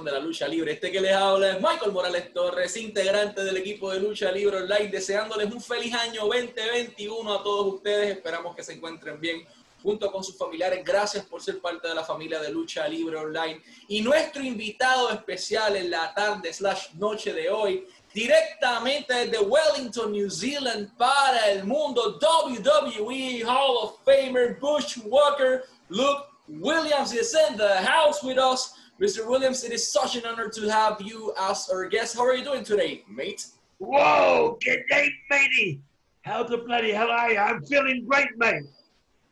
de la lucha libre. Este que les habla es Michael Morales Torres, integrante del equipo de lucha libre online, deseándoles un feliz año 2021 a todos ustedes. Esperamos que se encuentren bien junto con sus familiares. Gracias por ser parte de la familia de lucha libre online. Y nuestro invitado especial en la tarde slash noche de hoy directamente desde Wellington, New Zealand, para el mundo WWE Hall of Famer Bushwalker Luke Williams is in the house with us. Mr. Williams, it is such an honor to have you as our guest. How are you doing today, mate? Whoa, good day, matey. How the bloody hell are you? I'm feeling great, mate.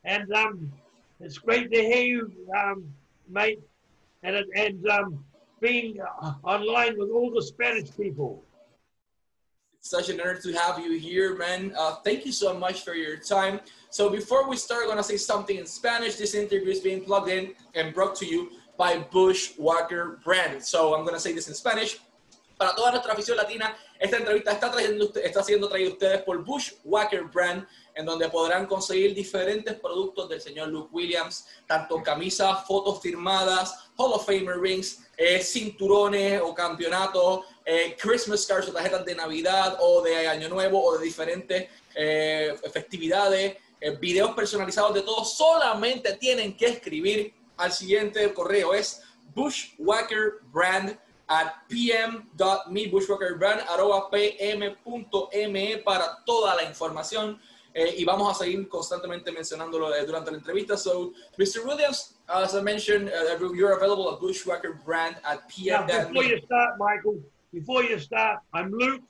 And um, it's great to hear you, um, mate. And and um, being online with all the Spanish people It's such an honor to have you here, man. Uh, thank you so much for your time. So before we start, I'm gonna say something in Spanish. This interview is being plugged in and brought to you by Bushwhacker Brand. So I'm gonna say this in Spanish. Para toda nuestra afición latina, esta entrevista está, trayendo, está siendo traída ustedes por Bushwhacker Brand, en donde podrán conseguir diferentes productos del señor Luke Williams, tanto camisas, fotos firmadas, Hall of Famer rings, eh, cinturones o campeonatos, eh, Christmas cards o tarjetas de Navidad o de Año Nuevo o de diferentes eh, festividades, videos personalizados de todo, solamente tienen que escribir al siguiente correo, es bushwhackerbrand at pm.me, pm.me para toda la información. Eh, y vamos a seguir constantemente mencionándolo eh, durante la entrevista. So, Mr. Williams, as I mentioned, uh, you're available at Bushwhacker Brand at PM. Now, before you start, Michael, before you start, I'm Luke,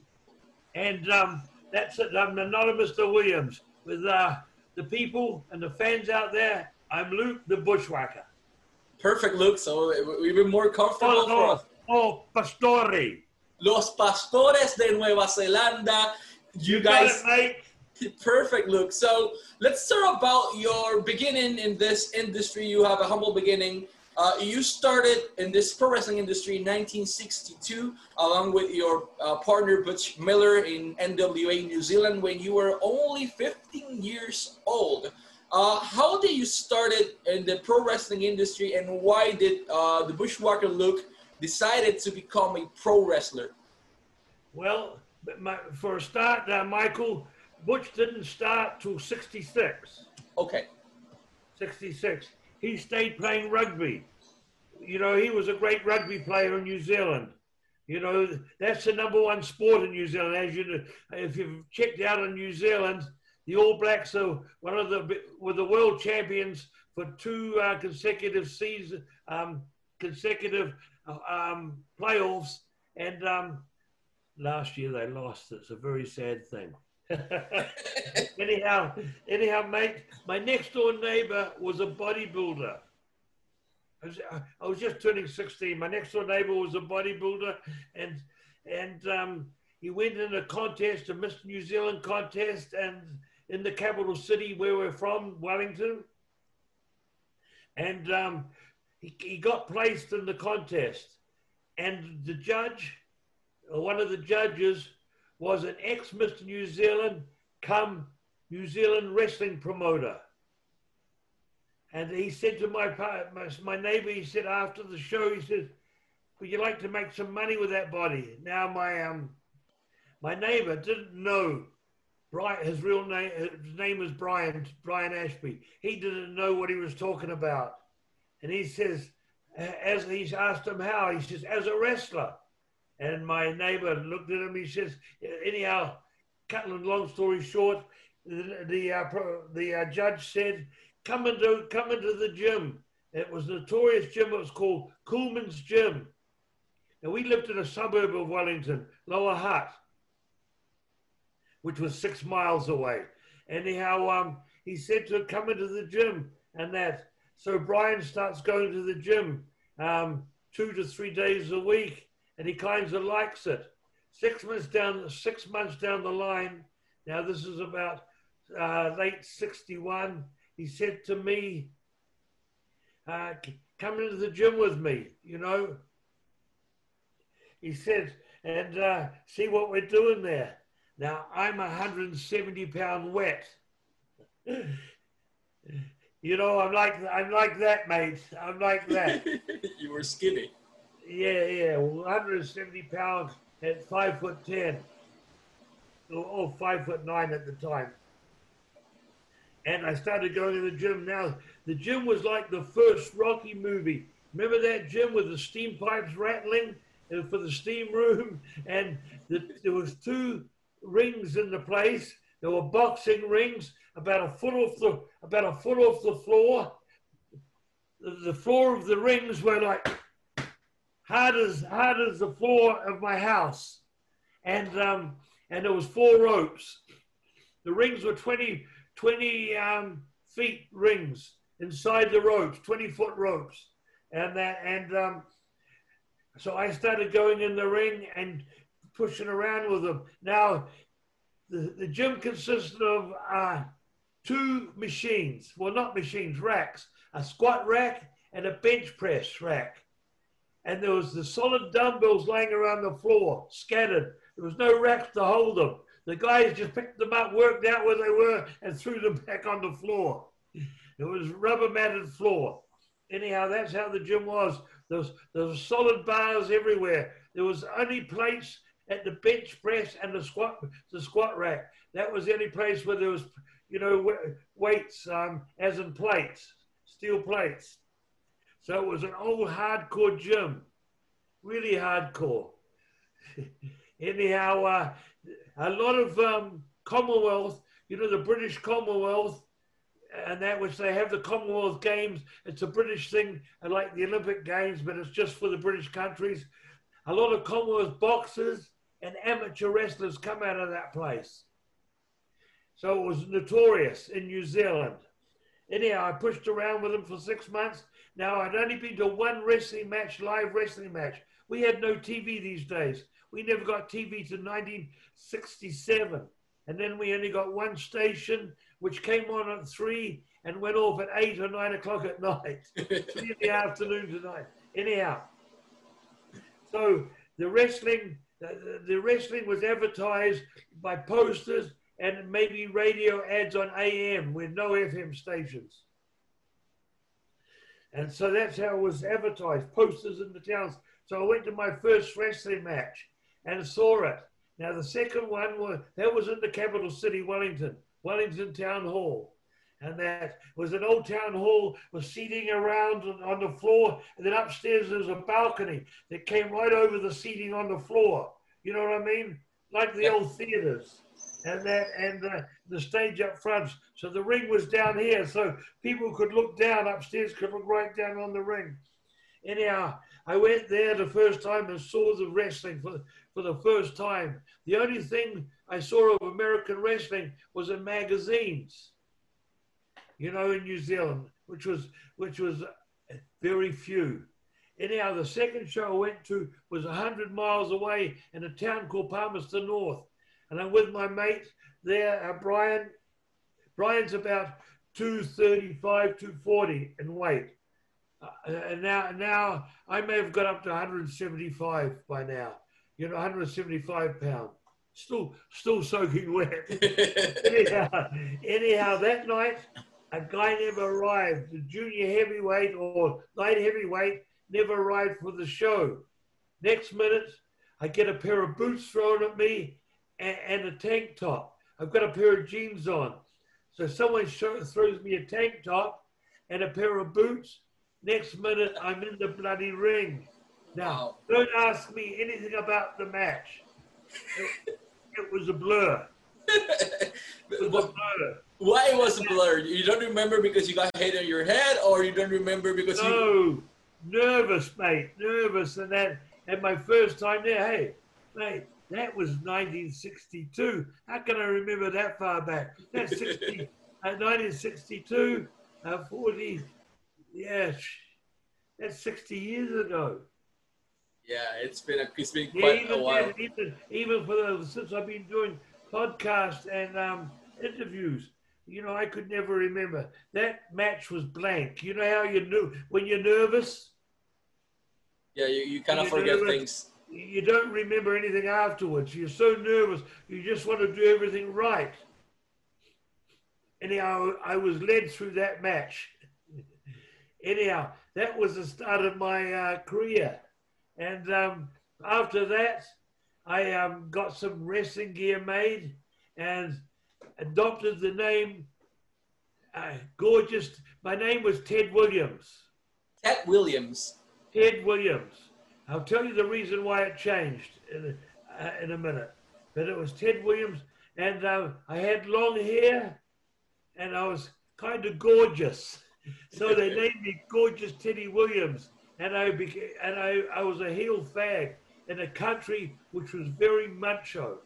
and um, that's it. I'm anonymous to Williams. With uh, the people and the fans out there, I'm Luke, the bushwhacker. Perfect, Luke. So we've been more comfortable oh, for Oh, Pastore. Los Pastores de Nueva Zelanda. You, you guys. Perfect, Luke. So let's start about your beginning in this industry. You have a humble beginning. Uh, you started in this pro wrestling industry in 1962, along with your uh, partner Butch Miller in NWA New Zealand when you were only 15 years old. Uh, how did you started in the pro wrestling industry, and why did uh, the Bushwhacker Luke decided to become a pro wrestler? Well, my, for a start, uh, Michael Butch didn't start till 66. Okay. 66 he stayed playing rugby. You know, he was a great rugby player in New Zealand. You know, that's the number one sport in New Zealand. As you if you've checked out in New Zealand, the All Blacks are one of the were the world champions for two uh, consecutive season, um, consecutive um, playoffs, and um, last year they lost. It's a very sad thing. anyhow, anyhow, mate, my next door neighbor was a bodybuilder. I was, I was, just turning 16. My next door neighbor was a bodybuilder, and and um, he went in a contest, a Mr. New Zealand contest, and in the capital city where we're from, Wellington. And um, he, he got placed in the contest, and the judge, one of the judges, was an ex Mr. New Zealand, come New Zealand wrestling promoter. And he said to my, my, my neighbor, he said after the show, he said, would you like to make some money with that body? Now my, um, my neighbor didn't know Brian, his real name, his name was Brian, Brian Ashby. He didn't know what he was talking about. And he says, as he's asked him how, he says, as a wrestler. And my neighbor looked at him. He says, anyhow, cutting long story short, the the, uh, the uh, judge said, come into come into the gym. It was a notorious gym. It was called Coolman's Gym. And we lived in a suburb of Wellington, Lower Hutt, which was six miles away. Anyhow, um, he said to come into the gym and that. So Brian starts going to the gym um, two to three days a week and he kind of likes it. Six months down, six months down the line, now this is about uh, late '61. He said to me, uh, "Come into the gym with me," you know. He said, and uh, see what we're doing there. Now I'm 170 pound wet. you know, I'm like I'm like that, mate. I'm like that. you were skinny Yeah, yeah, 170 pounds at five foot ten, or, or five foot nine at the time. And I started going to the gym. Now the gym was like the first Rocky movie. Remember that gym with the steam pipes rattling uh, for the steam room, and the, there was two rings in the place. There were boxing rings about a foot off the about a foot off the floor. The, floor of the rings were like hard as hard as the floor of my house, and um, and there was four ropes. The rings were 20, 20 um, feet rings inside the ropes, twenty foot ropes, and that and um, so I started going in the ring and pushing around with them. Now, the, the gym consisted of uh, two machines. Well, not machines, racks. A squat rack and a bench press rack. And there was the solid dumbbells laying around the floor, scattered. There was no racks to hold them. The guys just picked them up, worked out where they were, and threw them back on the floor. It was rubber matted floor. Anyhow, that's how the gym was. There was, there was solid bars everywhere. There was only plates at the bench press and the squat the squat rack. That was the only place where there was, you know, weights um, as in plates, steel plates. So it was an old hardcore gym, really hardcore. Anyhow, uh, a lot of um, Commonwealth, you know, the British Commonwealth, and that which they have the Commonwealth Games. It's a British thing, like the Olympic Games, but it's just for the British countries. A lot of Commonwealth boxers and amateur wrestlers come out of that place. So it was notorious in New Zealand. Anyhow, I pushed around with them for six months. Now, I'd only been to one wrestling match, live wrestling match. We had no TV these days. We never got TV to 1967. And then we only got one station which came on at three and went off at eight or nine o'clock at night, three in the afternoon tonight. Anyhow, so the wrestling, the, the wrestling was advertised by posters and maybe radio ads on AM with no FM stations. And so that's how it was advertised, posters in the towns. So I went to my first wrestling match and saw it. Now the second one was that was in the capital city, Wellington. Wellington Town Hall. And that was an old town hall with seating around on the floor. And then upstairs there was a balcony that came right over the seating on the floor. You know what I mean? Like the old theaters. And that and uh, the stage up front. So the ring was down here. So people could look down upstairs, could look right down on the ring. Anyhow, I went there the first time and saw the wrestling for, for the first time. The only thing I saw of American wrestling was in magazines, you know, in New Zealand, which was which was very few. Anyhow, the second show I went to was 100 miles away in a town called Palmerston North. And I'm with my mate there, uh, Brian. Brian's about 235, 240 in weight. Uh, and now, now I may have got up to 175 by now, you know, 175 pounds still still soaking wet. anyhow, anyhow, that night a guy never arrived. The junior heavyweight or light heavyweight never arrived for the show. Next minute, I get a pair of boots thrown at me and, and a tank top. I've got a pair of jeans on. So someone show, throws me a tank top and a pair of boots. Next minute, I'm in the bloody ring. Now, don't ask me anything about the match it was a blur. it was a blur. Why it was a blur? You don't remember because you got hit on your head, or you don't remember because no, you nervous, mate, nervous, and that. And my first time there, hey, mate, that was 1962. How can I remember that far back? That's 60, uh, 1962, uh, 40, yeah, that's 60 years ago. Yeah, it's been a, it's been quite yeah, even, a while. Even, even for the, since I've been doing podcasts and um, interviews, you know, I could never remember. That match was blank. You know how you knew when you're nervous? Yeah, you, you kind of forget nervous, things. You don't remember anything afterwards. You're so nervous. You just want to do everything right. Anyhow, I was led through that match. Anyhow, that was the start of my uh, career And um, after that, I um, got some wrestling gear made and adopted the name uh, Gorgeous. My name was Ted Williams. Ted Williams. Ted Williams. I'll tell you the reason why it changed in a, uh, in a minute. But it was Ted Williams, and uh, I had long hair, and I was kind of gorgeous. So they named me Gorgeous Teddy Williams, and I became, and I, I was a heel fag in a country which was very macho.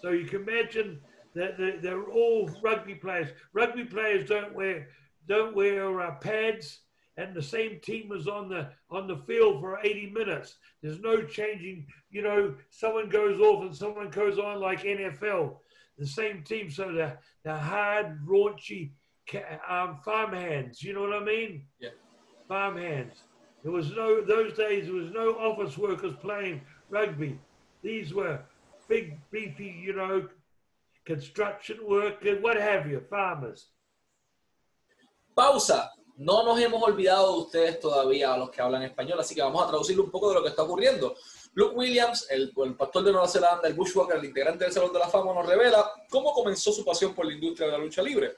So you can imagine they're, they're all rugby players. Rugby players don't wear don't wear uh, pads, and the same team was on the on the field for 80 minutes. There's no changing. You know, someone goes off and someone goes on like NFL. The same team, so the the hard, raunchy um, farm hands. You know what I mean? Yeah. Farm hands. There was no those days. There was no office workers playing rugby. These were big, beefy, you know, construction workers, what have you, farmers. Pausa. No nos hemos olvidado de ustedes todavía, a los que hablan español, así que vamos a traducirle un poco de lo que está ocurriendo. Luke Williams, el, el pastor de Nueva Zelanda, el Bushwalker, el integrante del Salón de la Fama, nos revela cómo comenzó su pasión por la industria de la lucha libre.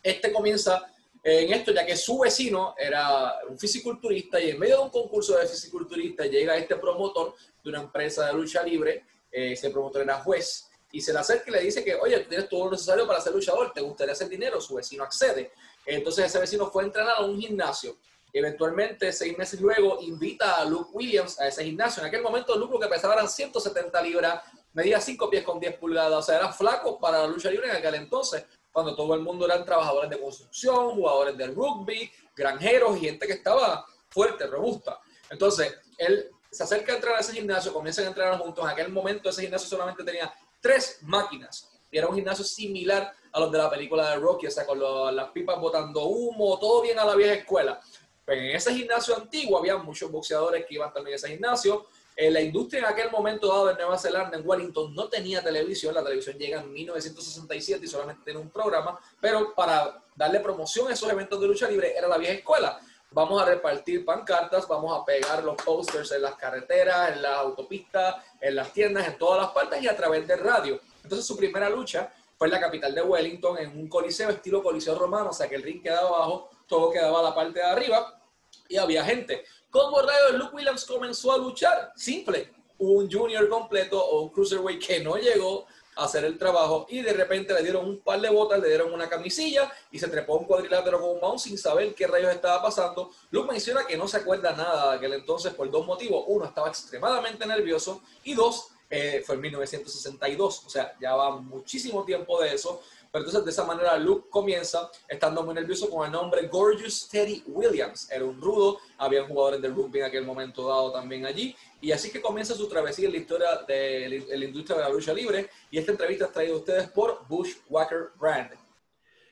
Este comienza en esto, ya que su vecino era un fisiculturista y en medio de un concurso de fisiculturista llega este promotor de una empresa de lucha libre, eh, ese promotor era juez, y se le acerca y le dice que, oye, tú tienes todo lo necesario para ser luchador, ¿te gustaría hacer dinero? Su vecino accede. Entonces ese vecino fue a entrenar a un gimnasio. Eventualmente, seis meses luego, invita a Luke Williams a ese gimnasio. En aquel momento, Luke lo que pesaba eran 170 libras, medía 5 pies con 10 pulgadas, o sea, era flaco para la lucha libre en aquel entonces cuando todo el mundo eran trabajadores de construcción, jugadores de rugby, granjeros gente que estaba fuerte, robusta. Entonces, él se acerca a entrar a ese gimnasio, comienzan a entrenar juntos. En aquel momento ese gimnasio solamente tenía tres máquinas y era un gimnasio similar a los de la película de Rocky, o sea, con las pipas botando humo, todo bien a la vieja escuela. Pero en ese gimnasio antiguo había muchos boxeadores que iban también a ese gimnasio, eh, la industria en aquel momento dado en Nueva Zelanda, en Wellington, no tenía televisión. La televisión llega en 1967 y solamente tenía un programa. Pero para darle promoción a esos eventos de lucha libre era la vieja escuela. Vamos a repartir pancartas, vamos a pegar los posters en las carreteras, en las autopistas, en las tiendas, en todas las partes y a través de radio. Entonces su primera lucha fue en la capital de Wellington, en un coliseo estilo coliseo romano, o sea que el ring quedaba abajo, todo quedaba a la parte de arriba y había gente. ¿Cómo rayos Luke Williams comenzó a luchar? Simple. Un junior completo o un cruiserweight que no llegó hacer el trabajo y de repente le dieron un par de botas, le dieron una camisilla y se trepó un cuadrilátero con un mouse sin saber qué rayos estaba pasando. Luke menciona que no se acuerda nada de aquel entonces por dos motivos. Uno, estaba extremadamente nervioso y dos, eh, fue en 1962, o sea, ya va muchísimo tiempo de eso. Pero entonces de esa manera Luke comienza estando muy nervioso con el nombre Gorgeous Teddy Williams. Era un rudo, había jugadores de rugby en aquel momento dado también allí. Y así que comienza su travesía en la historia de la industria de la lucha libre. Y esta entrevista es traída a ustedes por Bushwhacker Brand.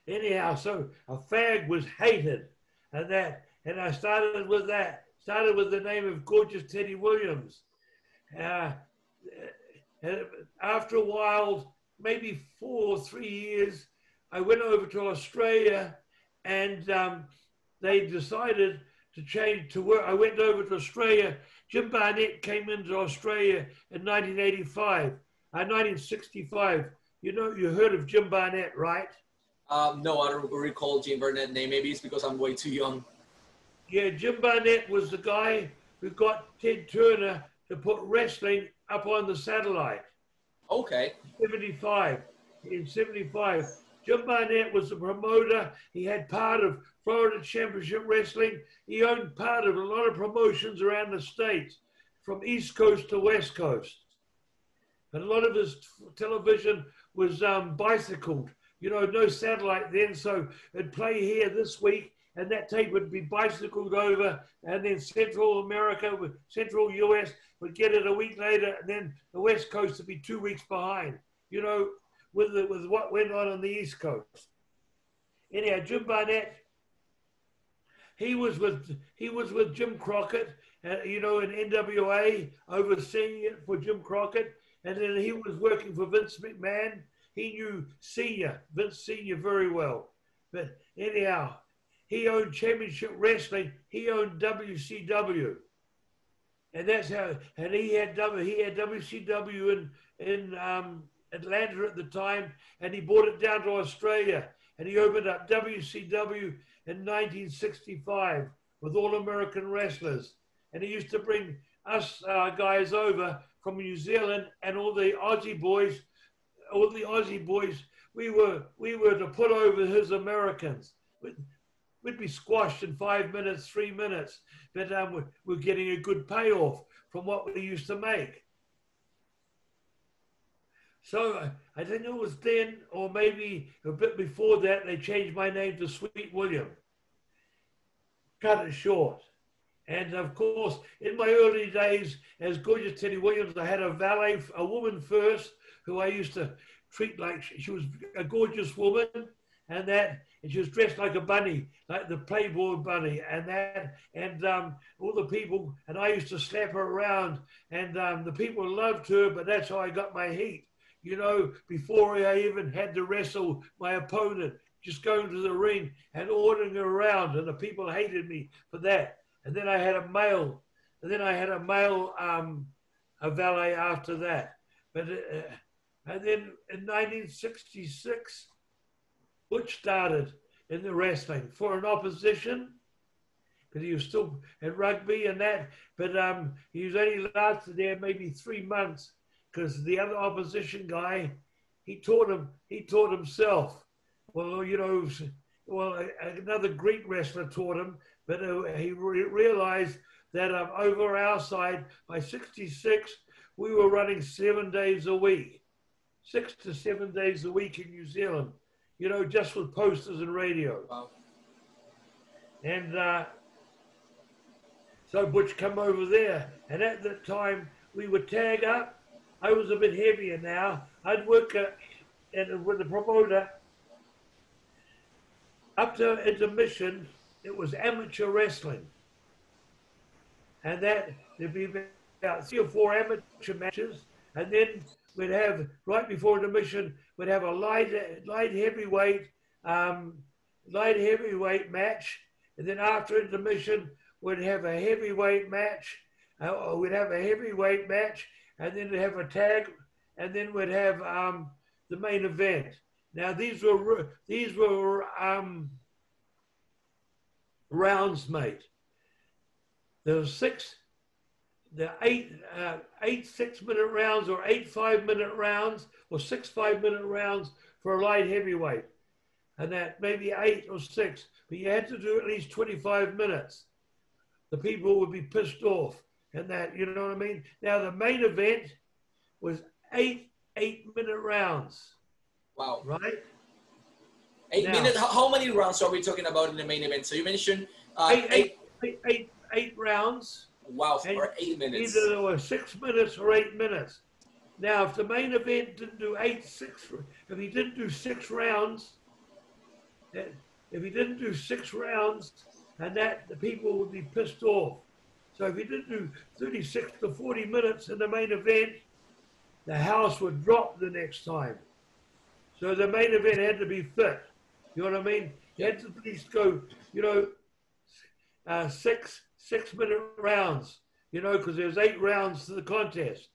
Anyhow, so a fag was hated, and that, and I started with that. Started with the name of Gorgeous Teddy Williams. Uh, after a while, maybe four or three years, I went over to Australia and um, they decided to change to work. I went over to Australia. Jim Barnett came into Australia in 1985, uh, 1965. You know, you heard of Jim Barnett, right? Um, no, I don't recall Jim Barnett name. Maybe it's because I'm way too young. Yeah, Jim Barnett was the guy who got Ted Turner to put wrestling up on the satellite. Okay. 75. In 75. Jim Barnett was the promoter. He had part of Florida Championship Wrestling. He owned part of a lot of promotions around the states, from East Coast to West Coast. And a lot of his television was um, bicycled. You know, no satellite then, so it'd play here this week, and that tape would be bicycled over, and then Central America, Central US would get it a week later, and then the West Coast would be two weeks behind. You know, with the, with what went on on the East Coast. Anyhow, Jim Barnett, he was with he was with Jim Crockett, uh, you know, in NWA, overseeing it for Jim Crockett, and then he was working for Vince McMahon. He knew Senior Vince Senior very well, but anyhow, he owned Championship Wrestling. He owned WCW. and that's how. And he had he had WCW in in um, Atlanta at the time, and he brought it down to Australia, and he opened up WCW in 1965 with All American Wrestlers, and he used to bring us uh, guys over from New Zealand and all the Aussie boys, all the Aussie boys. We were we were to put over his Americans. We'd, we'd be squashed in five minutes, three minutes, but um, we're, we're getting a good payoff from what we used to make. So I think it was then, or maybe a bit before that, they changed my name to Sweet William. Cut it short. And of course, in my early days as Gorgeous Teddy Williams, I had a valet, a woman first, who I used to treat like she was a gorgeous woman, and that, and she was dressed like a bunny, like the Playboy bunny, and that, and um, all the people, and I used to slap her around, and um, the people loved her, but that's how I got my heat. You know, before I even had to wrestle my opponent, just going to the ring and ordering around, and the people hated me for that and then I had a male, and then I had a male um, a valet after that. But uh, and then in 1966, Butch started in the wrestling for an opposition because he was still at rugby and that. But um, he was only lasted there maybe three months because the other opposition guy, he taught him, he taught himself. Well, you know, well, another Greek wrestler taught him, but uh, he re realized that um, over our side, by 66, we were running seven days a week, six to seven days a week in New Zealand, you know, just with posters and radio. Wow. And uh, so Butch come over there. And at that time, we would tag up. I was a bit heavier now. I'd work uh, with the promoter up to intermission it was amateur wrestling. And that there'd be about three or four amateur matches, and then we'd have right before intermission, we'd have a light light heavyweight um, light heavyweight match, and then after intermission, we'd have a heavyweight match. Uh, we'd have a heavyweight match, and then we'd have a tag, and then we'd have um, the main event. Now these were these were um, rounds mate. There were six, the eight, uh, eight six minute rounds or eight five minute rounds or six five minute rounds for a light heavyweight. And that maybe eight or six, but you had to do at least 25 minutes. The people would be pissed off and that, you know what I mean? Now the main event was eight eight minute rounds. Wow. Right? Eight now, minutes. How many rounds are we talking about in the main event? So you mentioned uh, eight, eight, eight, eight, eight rounds. Wow, for eight minutes. Either there were six minutes or eight minutes. Now, if the main event didn't do eight, six, if he didn't do six rounds, if he didn't do six rounds, and that the people would be pissed off. So if he didn't do 36 to 40 minutes in the main event, the house would drop the next time. So the main event had to be fit. You know what I mean? You had to at least go, you know, uh, six six minute rounds. You know, because there's eight rounds to the contest.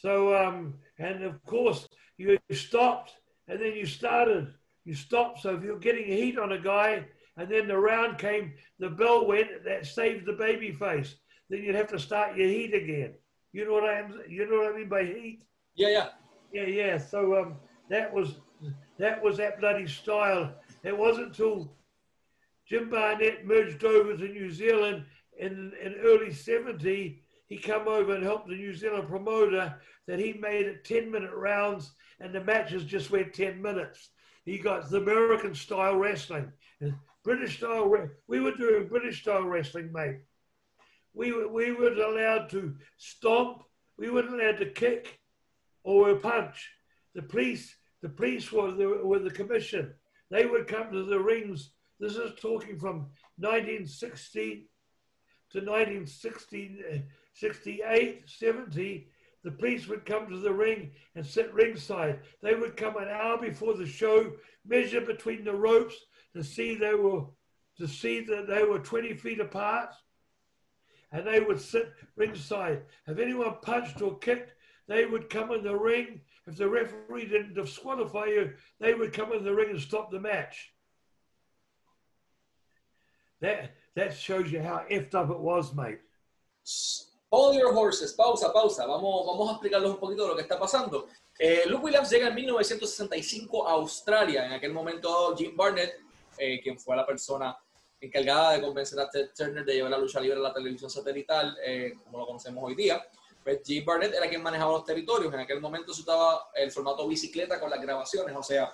So, um, and of course, you stopped and then you started. You stopped. So if you're getting heat on a guy and then the round came, the bell went, that saved the baby face. Then you'd have to start your heat again. You know what I am? You know what I mean by heat? Yeah, yeah, yeah, yeah. So um, that was that was that bloody style. It wasn't until Jim Barnett merged over to New Zealand in, in early 70, he come over and helped the New Zealand promoter that he made it 10 minute rounds and the matches just went 10 minutes. He got the American style wrestling. British style, we were doing British style wrestling, mate. We were, we weren't allowed to stomp, we weren't allowed to kick or punch. The police the police were the, were the commission. They would come to the rings. This is talking from 1960 to 1968, 70. The police would come to the ring and sit ringside. They would come an hour before the show, measure between the ropes to see they were to see that they were 20 feet apart. and they would sit ringside. If anyone punched or kicked, they would come in the ring. If the referee didn't disqualify you, they would come in the ring and stop the match. That that shows you how effed up it was, mate. Hold your horses, pausa, pausa. Vamos, vamos a explicarles un poquito de lo que está pasando. Eh, Luke Williams llega en 1965 a Australia. En aquel momento, Jim Barnett, eh, quien fue la persona encargada de convencer a Ted Turner de llevar la lucha libre a la televisión satelital, eh, como lo conocemos hoy día, pues Jim Barnett era quien manejaba los territorios. En aquel momento se estaba el formato bicicleta con las grabaciones, o sea,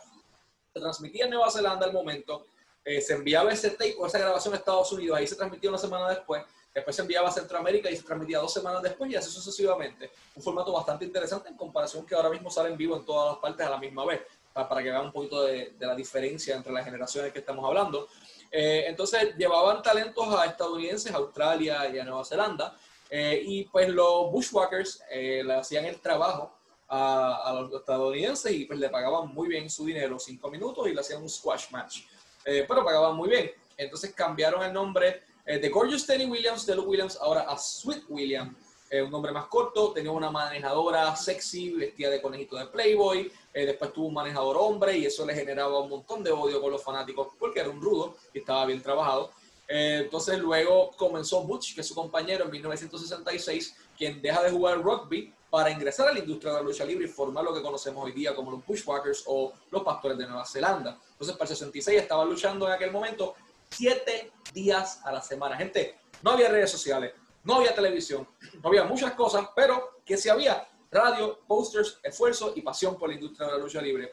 se transmitía en Nueva Zelanda al momento, eh, se enviaba ese tape o esa grabación a Estados Unidos, ahí se transmitía una semana después, después se enviaba a Centroamérica y se transmitía dos semanas después y así sucesivamente. Un formato bastante interesante en comparación que ahora mismo sale en vivo en todas las partes a la misma vez, para, que vean un poquito de, de, la diferencia entre las generaciones que estamos hablando. Eh, entonces llevaban talentos a estadounidenses, a Australia y a Nueva Zelanda, eh, y pues los bushwhackers eh, le hacían el trabajo a, a, los estadounidenses y pues le pagaban muy bien su dinero, cinco minutos, y le hacían un squash match. Eh, pero pagaban muy bien. Entonces cambiaron el nombre eh, de Gorgeous Tenny Williams, de Luke Williams, ahora a Sweet Williams. Eh, un nombre más corto, tenía una manejadora sexy, vestida de conejito de Playboy, después tuvo un manejador hombre y eso le generaba un montón de odio con los fanáticos porque era un rudo y estaba bien trabajado. entonces luego comenzó Butch, que es su compañero en 1966, quien deja de jugar rugby para ingresar a la industria de la lucha libre y formar lo que conocemos hoy día como los Bushwhackers o los Pastores de Nueva Zelanda. Entonces, para el 66 estaba luchando en aquel momento siete días a la semana. Gente, no había redes sociales, no había televisión, no había muchas cosas, pero que sí había radio, posters, esfuerzo y pasión por la industria de la lucha libre.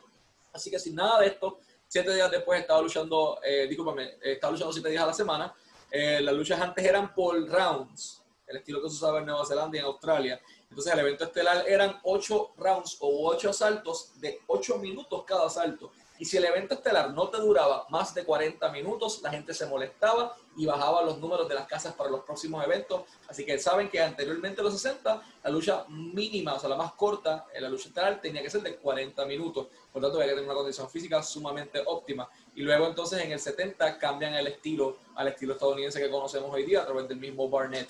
Así que sin nada de esto, siete días después estaba luchando, eh, discúlpame, estaba luchando siete días a la semana. Eh, las luchas antes eran por rounds, el estilo que se usaba en Nueva Zelanda y en Australia. Entonces el evento estelar eran ocho rounds o ocho asaltos de ocho minutos cada asalto. Y si el evento estelar no te duraba más de 40 minutos, la gente se molestaba y bajaba los números de las casas para los próximos eventos. Así que saben que anteriormente los 60, la lucha mínima, o sea, la más corta, en la lucha estelar tenía que ser de 40 minutos. Por lo tanto, había que tener una condición física sumamente óptima. Y luego entonces en el 70 cambian el estilo al estilo estadounidense que conocemos hoy día a través del mismo Barnett.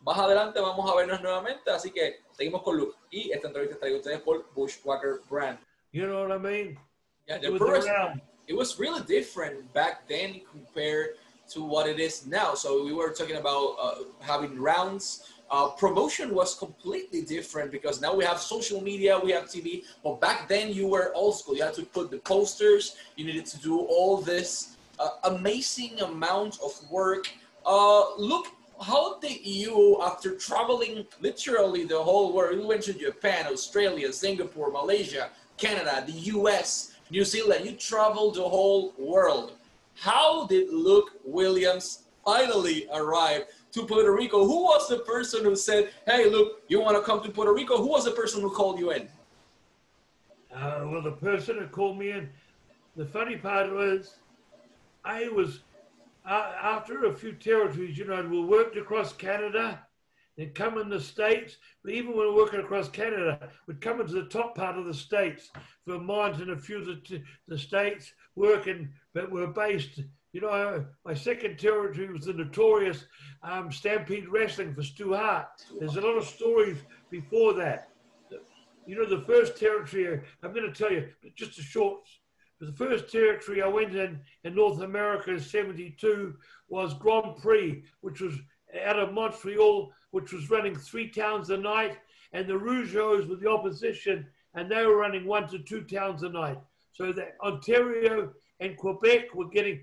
Más adelante vamos a vernos nuevamente, así que seguimos con Luke. Y esta entrevista está ustedes por Bushwhacker Brand. You know what I mean? Yeah, the it, was it was really different back then compared to what it is now. So we were talking about uh, having rounds. Uh, promotion was completely different because now we have social media, we have TV. But back then you were old school. You had to put the posters. You needed to do all this uh, amazing amount of work. Uh, look how did you, after traveling literally the whole world, you went to Japan, Australia, Singapore, Malaysia, Canada, the US, New Zealand, you traveled the whole world. How did Luke Williams finally arrive to Puerto Rico? Who was the person who said, hey, Luke, you want to come to Puerto Rico? Who was the person who called you in? Uh, well, the person who called me in, the funny part was I was uh, after a few territories, you know, we worked across Canada, then come in the States. But even when we're working across Canada, we'd come into the top part of the States, Vermont and a few of the, the States working, but we're based, you know, my second territory was the notorious um, Stampede Wrestling for Stu Hart. There's a lot of stories before that. You know, the first territory, I'm going to tell you just a short the first territory I went in in North America in 72 was Grand Prix, which was out of Montreal, which was running three towns a night, and the Rougeaus were the opposition, and they were running one to two towns a night. So that Ontario and Quebec were getting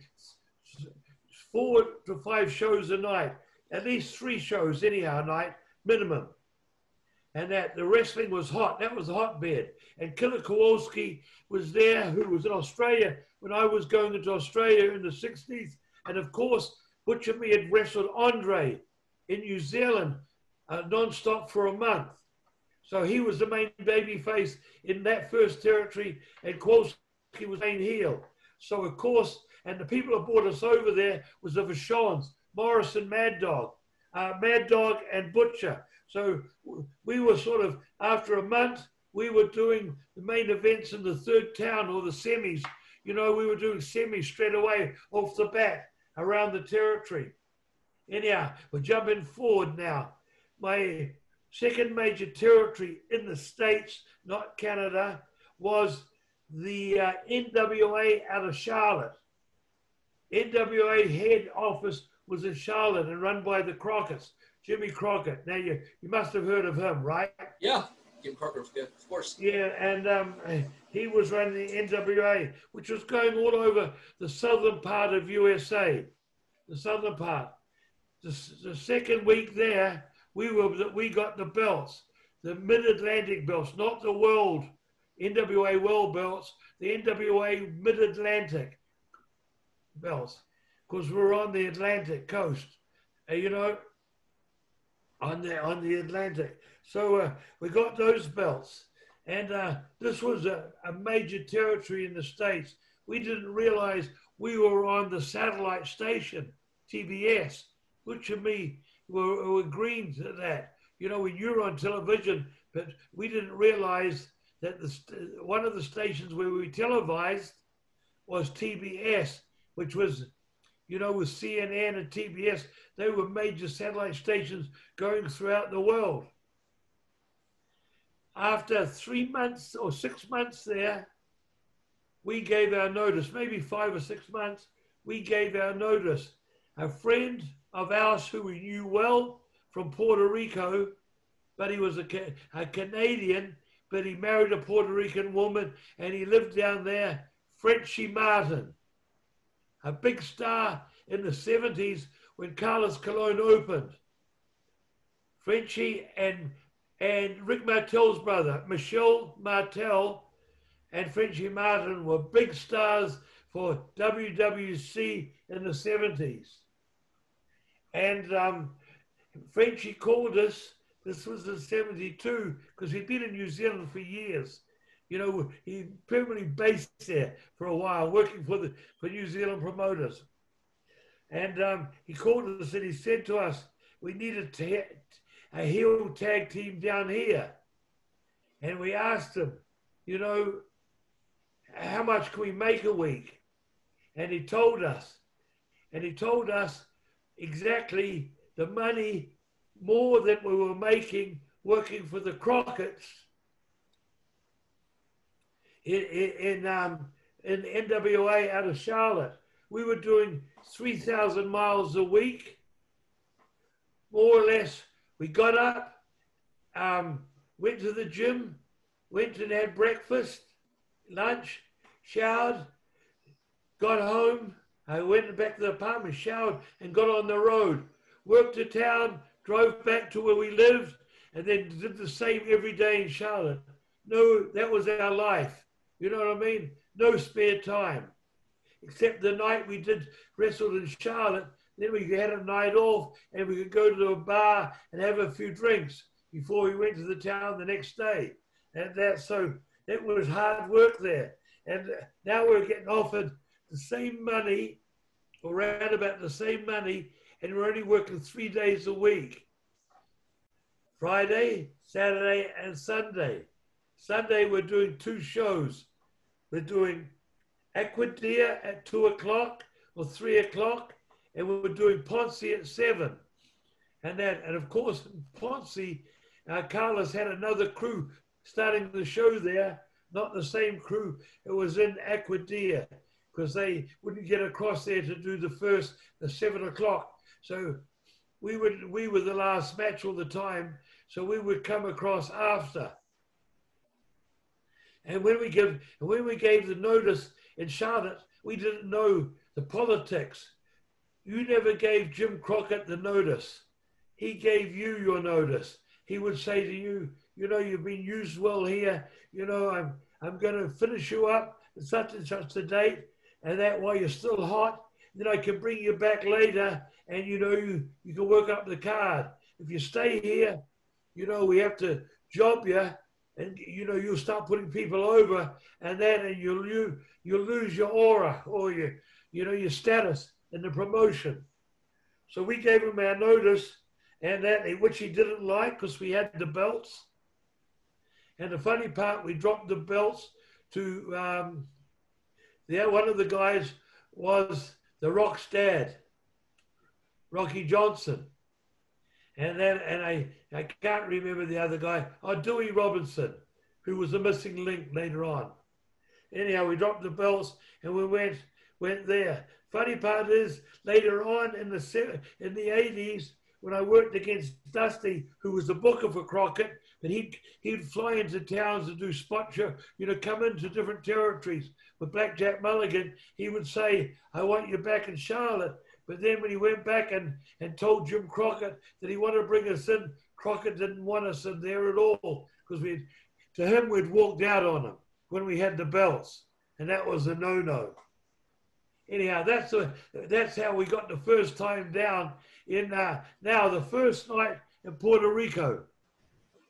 four to five shows a night, at least three shows anyhow a night minimum and that the wrestling was hot. That was a hotbed. And Killer Kowalski was there, who was in Australia when I was going into Australia in the 60s. And of course, Butcher Me had wrestled Andre in New Zealand uh, non-stop for a month. So he was the main baby face in that first territory, and Kowalski was main heel. So of course, and the people that brought us over there was the Vachons, Morrison, Mad Dog, uh, Mad Dog and Butcher. So we were sort of, after a month, we were doing the main events in the third town or the semis. You know, we were doing semis straight away off the bat around the territory. Anyhow, we're jumping forward now. My second major territory in the States, not Canada, was the uh, NWA out of Charlotte. NWA head office was in Charlotte and run by the Crockett's, Jimmy Crockett. Now, you, you must have heard of him, right? Yeah, Jim Crockett, yeah, of course. Yeah, and um, he was running the NWA, which was going all over the southern part of USA, the southern part. The, the second week there, we were we got the belts, the Mid Atlantic belts, not the world NWA world belts, the NWA Mid Atlantic belts, because we're on the Atlantic coast, uh, you know, on the on the Atlantic. So uh, we got those belts, and uh, this was a, a major territory in the states. We didn't realize we were on the satellite station, TBS, which of me were, were green to that. You know, when you're on television, but we didn't realize that the, one of the stations where we televised was TBS, which was, you know, with CNN and TBS, they were major satellite stations going throughout the world. After three months or six months there, we gave our notice, maybe five or six months, we gave our notice. A friend of ours who we knew well from Puerto Rico, but he was a, a Canadian, but he married a Puerto Rican woman and he lived down there, Frenchy Martin, a big star in the 70s when Carlos Colon opened. Frenchy and and Rick Martel's brother, Michel Martel, and Frenchy Martin were big stars for WWC in the 70s. And um, Frenchy called us, this was in 72, because he'd been in New Zealand for years. You know, he permanently based there for a while, working for the for New Zealand promoters. And um, he called us and he said to us, we need a, ta- a heel tag team down here. And we asked him, you know, how much can we make a week? And he told us. And he told us exactly the money more than we were making working for the Crockett's in, in, um, in NWA out of Charlotte. We were doing 3,000 miles a week, more or less. We got up, um, went to the gym, went and had breakfast, lunch, showered, got home, I went back to the apartment, showered, and got on the road. Worked to town, drove back to where we lived, and then did the same every day in Charlotte. No, that was our life. You know what I mean? No spare time. Except the night we did wrestled in Charlotte, then we had a night off and we could go to a bar and have a few drinks before we went to the town the next day. And that so it was hard work there. And uh, now we're getting offered the same money, or around about the same money, and we're only working three days a week Friday, Saturday, and Sunday. Sunday, we're doing two shows. We're doing Aguadilla at two o'clock or three o'clock, and we're doing Ponce at seven. And that, and of course, Ponce, uh, Carlos had another crew starting the show there, not the same crew. It was in Aguadilla because they wouldn't get across there to do the first, the seven o'clock. So we would we were the last match all the time, so we would come across after. And when we give when we gave the notice in Charlotte, we didn't know the politics. You never gave Jim Crockett the notice. He gave you your notice. He would say to you, you know, you've been used well here. You know, I'm I'm going to finish you up at such and such a date and that while you're still hot, then I can bring you back later and you know you, you can work up the card. If you stay here, you know, we have to job you and you know you'll start putting people over and then and you'll you you'll lose your aura or your you know your status in the promotion. So we gave him our notice and that which he didn't like because we had the belts. And the funny part, we dropped the belts to um, yeah, one of the guys was The Rock's dad. Rocky Johnson. And then, and I, I can't remember the other guy. Oh, Dewey Robertson, who was a missing link later on. Anyhow, we dropped the belts and we went went there. Funny part is, later on in the in the eighties, when I worked against Dusty, who was the booker for Crockett, and he'd he'd fly into towns to do spot show, you know, come into different territories. With Blackjack Mulligan, he would say, "I want you back in Charlotte." But then when he went back and, and told Jim Crockett that he wanted to bring us in, Crockett didn't want us in there at all because we, to him, we'd walked out on him when we had the belts, and that was a no-no. Anyhow, that's a, that's how we got the first time down in uh, now the first night in Puerto Rico.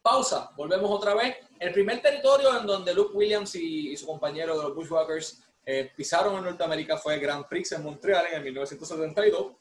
Pausa, volvemos otra vez. El primer territorio en donde Luke Williams y, y su compañero de los Bushwhackers eh, pisaron en Norteamérica fue el Grand Prix en Montreal en el 1972.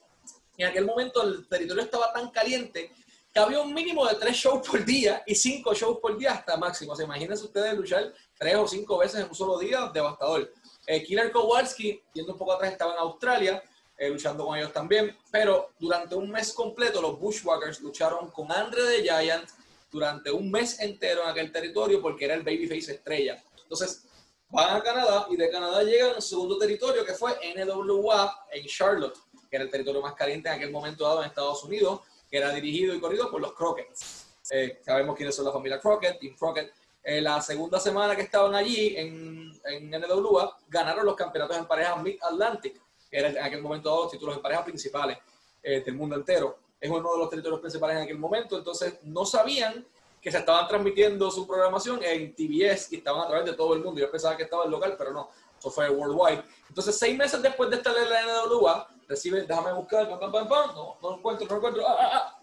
Y en aquel momento el territorio estaba tan caliente que había un mínimo de tres shows por día y cinco shows por día hasta máximo. O sea, imagínense ustedes luchar tres o cinco veces en un solo día, devastador. Eh, Killer Kowalski, yendo un poco atrás, estaba en Australia, eh, luchando con ellos también, pero durante un mes completo los Bushwhackers lucharon con Andre the Giant durante un mes entero en aquel territorio porque era el babyface estrella. Entonces, van a Canadá y de Canadá llegan al segundo territorio que fue NWA en Charlotte, que era el territorio más caliente en aquel momento dado en Estados Unidos, que era dirigido y corrido por los Crockett's. Eh, sabemos quiénes son la familia Crockett, Team Crockett. Eh, la segunda semana que estaban allí en, en NWA, ganaron los campeonatos en pareja Mid-Atlantic, que era en aquel momento dado los títulos en pareja principales eh, del mundo entero. Es uno de los territorios principales en aquel momento, entonces no sabían que se estaban transmitiendo su programación en TBS y estaban a través de todo el mundo. Yo pensaba que estaba en local, pero no, eso fue worldwide. Entonces, seis meses después de estar en la NWA, reciben, déjame buscar, pam, pam, pam, no, no encuentro, no encuentro, ah, ah, ah.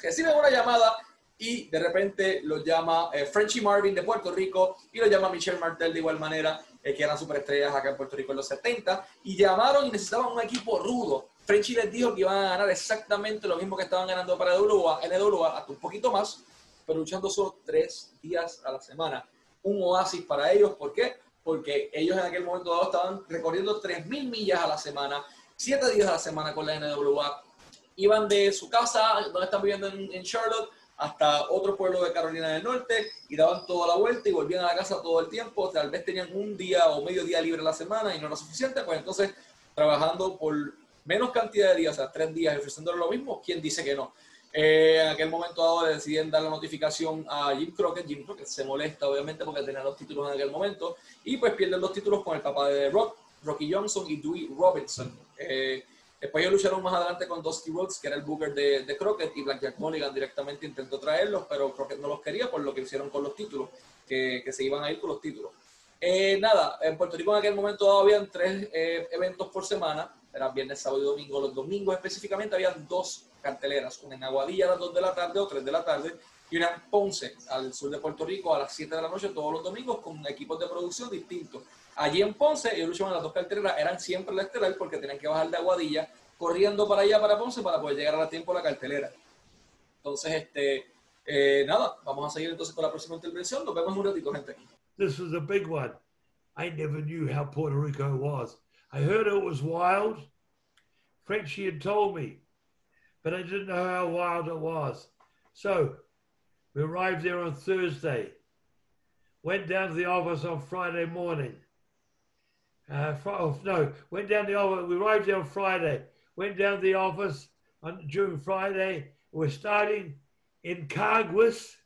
reciben una llamada y de repente los llama eh, Frenchy Marvin de Puerto Rico y lo llama Michelle Martel de igual manera, eh, que eran superestrellas acá en Puerto Rico en los 70, y llamaron y necesitaban un equipo rudo. Frenchy les dijo que iban a ganar exactamente lo mismo que estaban ganando para NWA, NWA hasta un poquito más, pero luchando solo tres días a la semana. Un oasis para ellos, ¿por qué? Porque ellos en aquel momento dado estaban recorriendo 3.000 millas a la semana, siete días a la semana con la NWA. Iban de su casa, donde están viviendo en, Charlotte, hasta otro pueblo de Carolina del Norte y daban toda la vuelta y volvían a la casa todo el tiempo. Tal vez tenían un día o medio día libre a la semana y no era suficiente, pues entonces trabajando por menos cantidad de días, o sea, tres días, ofreciéndole lo mismo, ¿quién dice que no? Eh, en aquel momento dado deciden dar la notificación a Jim Crockett. Jim Crockett se molesta, obviamente, porque tenía los títulos en aquel momento. Y pues pierden los títulos con el papá de Rock, Rocky Johnson y Dewey Robinson. Eh, después ellos lucharon más adelante con Dusty Rhodes, que era el booker de, de Crockett, y Blackjack Mulligan directamente intentó traerlos, pero Crockett no los quería por lo que hicieron con los títulos, que, que se iban a ir con los títulos. Eh, nada, en Puerto Rico en aquel momento dado habían tres eventos por semana, eran viernes, sábado y domingo. Los domingos específicamente habían dos carteleras, una en Aguadilla a las 2 de la tarde o 3 de la tarde y una en Ponce, al sur de Puerto Rico, a las 7 de la noche todos los domingos con equipos de producción distintos. Allí en Ponce, ellos luchaban las dos carteleras, eran siempre la estelar porque tenían que bajar de Aguadilla corriendo para allá, para Ponce, para poder llegar a tiempo a la cartelera. Entonces, este, eh, nada, vamos a seguir entonces con la próxima intervención. Nos vemos un ratito, gente. This was a big one. I never knew how Puerto Rico was. I heard it was wild. Frenchie had told me. but I didn't know how wild it was. So we arrived there on Thursday, went down to the office on Friday morning. Uh, oh, no, went down the office. We arrived there on Friday, went down to the office on during Friday. We're starting in Caguas,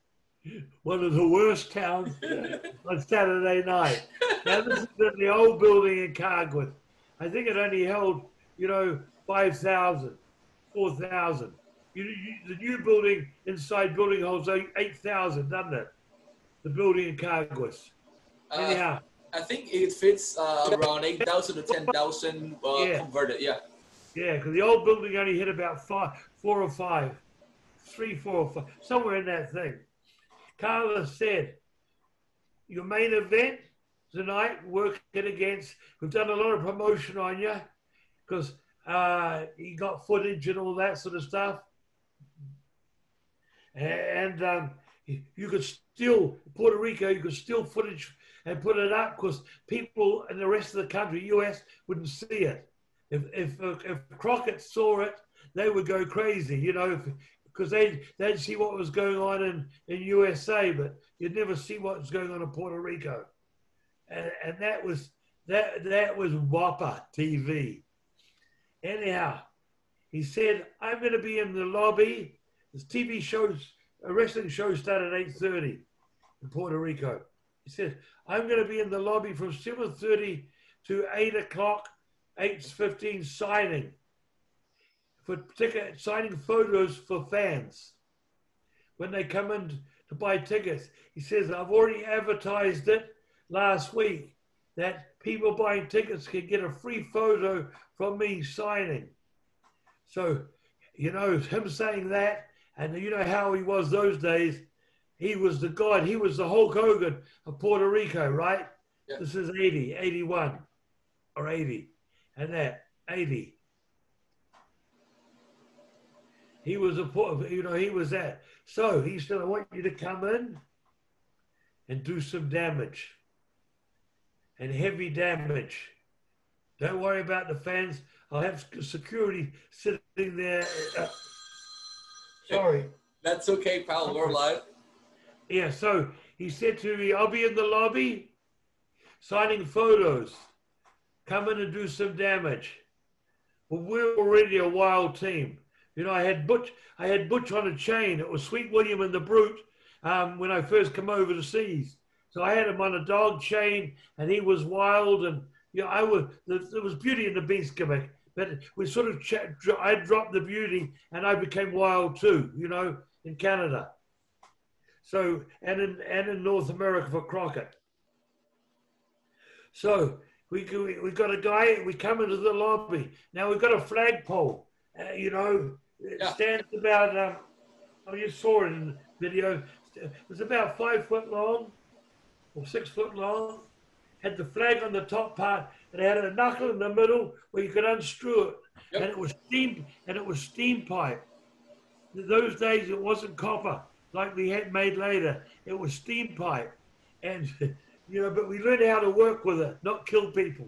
one of the worst towns on Saturday night. Now, this is in the old building in Caguas. I think it only held, you know, 5,000. 4,000. You, you, the new building inside building holds 8,000, doesn't it? The building in Caguas. Uh, Anyhow. I think it fits uh, around 8,000 to 10,000 uh, yeah. converted, yeah. Yeah, because the old building only hit about five, four or five, three, four or five, somewhere in that thing. Carlos said, your main event tonight, working against, we've done a lot of promotion on you because uh, he got footage and all that sort of stuff. And um, you could still, Puerto Rico, you could still footage and put it up because people in the rest of the country, US, wouldn't see it. If, if, if Crockett saw it they would go crazy, you know, because they they'd see what was going on in in USA, but you'd never see what was going on in Puerto Rico, and and that was that that was WAPA TV. Anyhow, he said, "I'm going to be in the lobby." This TV shows, a wrestling show started at eight thirty in Puerto Rico. He said, "I'm going to be in the lobby from seven thirty to eight o'clock, eight fifteen signing." for ticket signing photos for fans when they come in to buy tickets. He says, I've already advertised it last week that people buying tickets can get a free photo from me signing. So, you know, him saying that, and you know how he was those days. He was the god, he was the Hulk Hogan of Puerto Rico, right? Yeah. This is 80, 81 or 80, and that 80. He was a, you know, he was that. So he said, I want you to come in and do some damage and heavy damage. Don't worry about the fans. I'll have security sitting there. Uh, sorry. That's okay, pal. We're live. Yeah, so he said to me, I'll be in the lobby signing photos. Come in and do some damage. Well, we're already a wild team. You know, I had Butch, I had Butch on a chain. It was Sweet William and the Brute um, when I first came over the seas. So I had him on a dog chain, and he was wild. And you know, I was there was beauty in the beast gimmick, but we sort of I dropped the beauty, and I became wild too. You know, in Canada. So and in and in North America for Crockett. So we we got a guy. We come into the lobby. Now we've got a flagpole. Uh, you know, it yeah. stands about, um, oh, you saw it in the video. It was about five foot long or six foot long. Had the flag on the top part, and it had a knuckle in the middle where you could unscrew it. Yep. And it was steam, and it was steam pipe. In those days, it wasn't copper like we had made later. It was steam pipe, and you know, but we learned how to work with it, not kill people.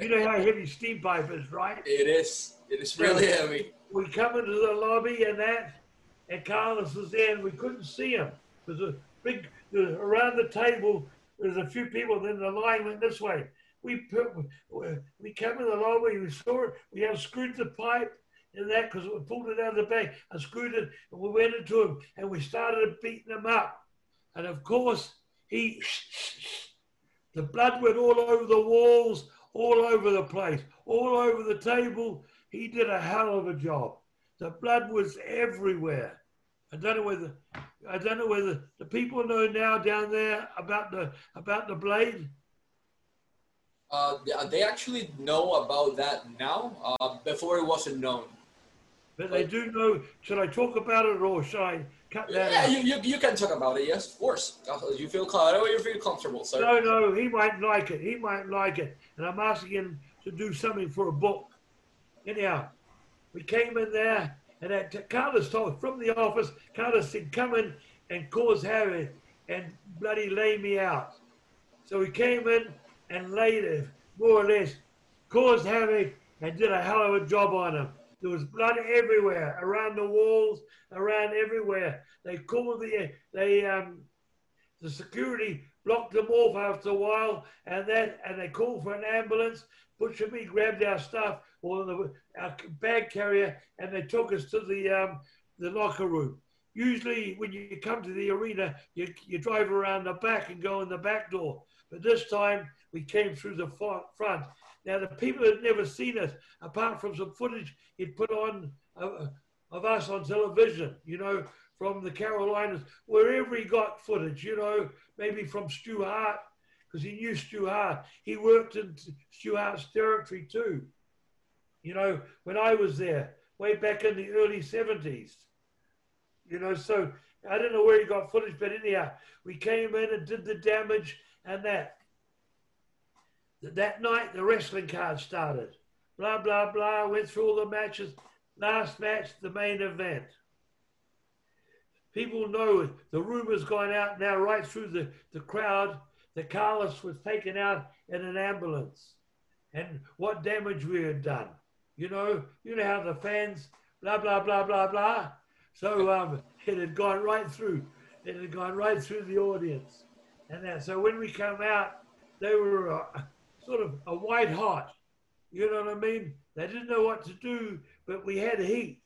you know how heavy steam pipe is, right? It is. It is really heavy. We come into the lobby and that, and Carlos was there, and we couldn't see him. There's a big around the table. There's a few people. Then the line went this way. We put, we come in the lobby. We saw it. We unscrewed the pipe and that because we pulled it out of the bag. Unscrewed it, and we went into him, and we started beating him up. And of course, he the blood went all over the walls, all over the place, all over the table. He did a hell of a job. The blood was everywhere. I don't know whether I don't know whether the people know now down there about the about the blade. Uh, they actually know about that now. Uh, before it wasn't known. But, but they do know. Should I talk about it or should I cut that? Yeah, you, you, you can talk about it. Yes, of course. You feel you feel comfortable. So. No, no, he might like it. He might like it, and I'm asking him to do something for a book. Anyhow, we came in there, and at, Carlos told from the office, Carlos said, "Come in and cause havoc and bloody lay me out." So he came in and laid it, more or less, caused havoc and did a hell of a job on him. There was blood everywhere, around the walls, around everywhere. They called the they um, the security blocked them off after a while, and that and they called for an ambulance. Butcher me grabbed our stuff or the our bag carrier, and they took us to the um, the locker room. Usually, when you come to the arena, you, you drive around the back and go in the back door. But this time, we came through the front. Now, the people had never seen us, apart from some footage he'd put on uh, of us on television, you know, from the Carolinas, wherever he got footage, you know, maybe from Stu Hart, because he knew Stu Hart. He worked in Stu Hart's territory too. You know, when I was there, way back in the early 70s. You know, so I don't know where he got footage, but anyhow, we came in and did the damage and that. That night, the wrestling card started. Blah, blah, blah. Went through all the matches. Last match, the main event. People know the rumor's gone out now right through the, the crowd that Carlos was taken out in an ambulance and what damage we had done. You know, you know how the fans, blah, blah, blah, blah, blah. So um, it had gone right through. It had gone right through the audience. And that, so when we come out, they were sort of a white hot. You know what I mean? They didn't know what to do, but we had heat.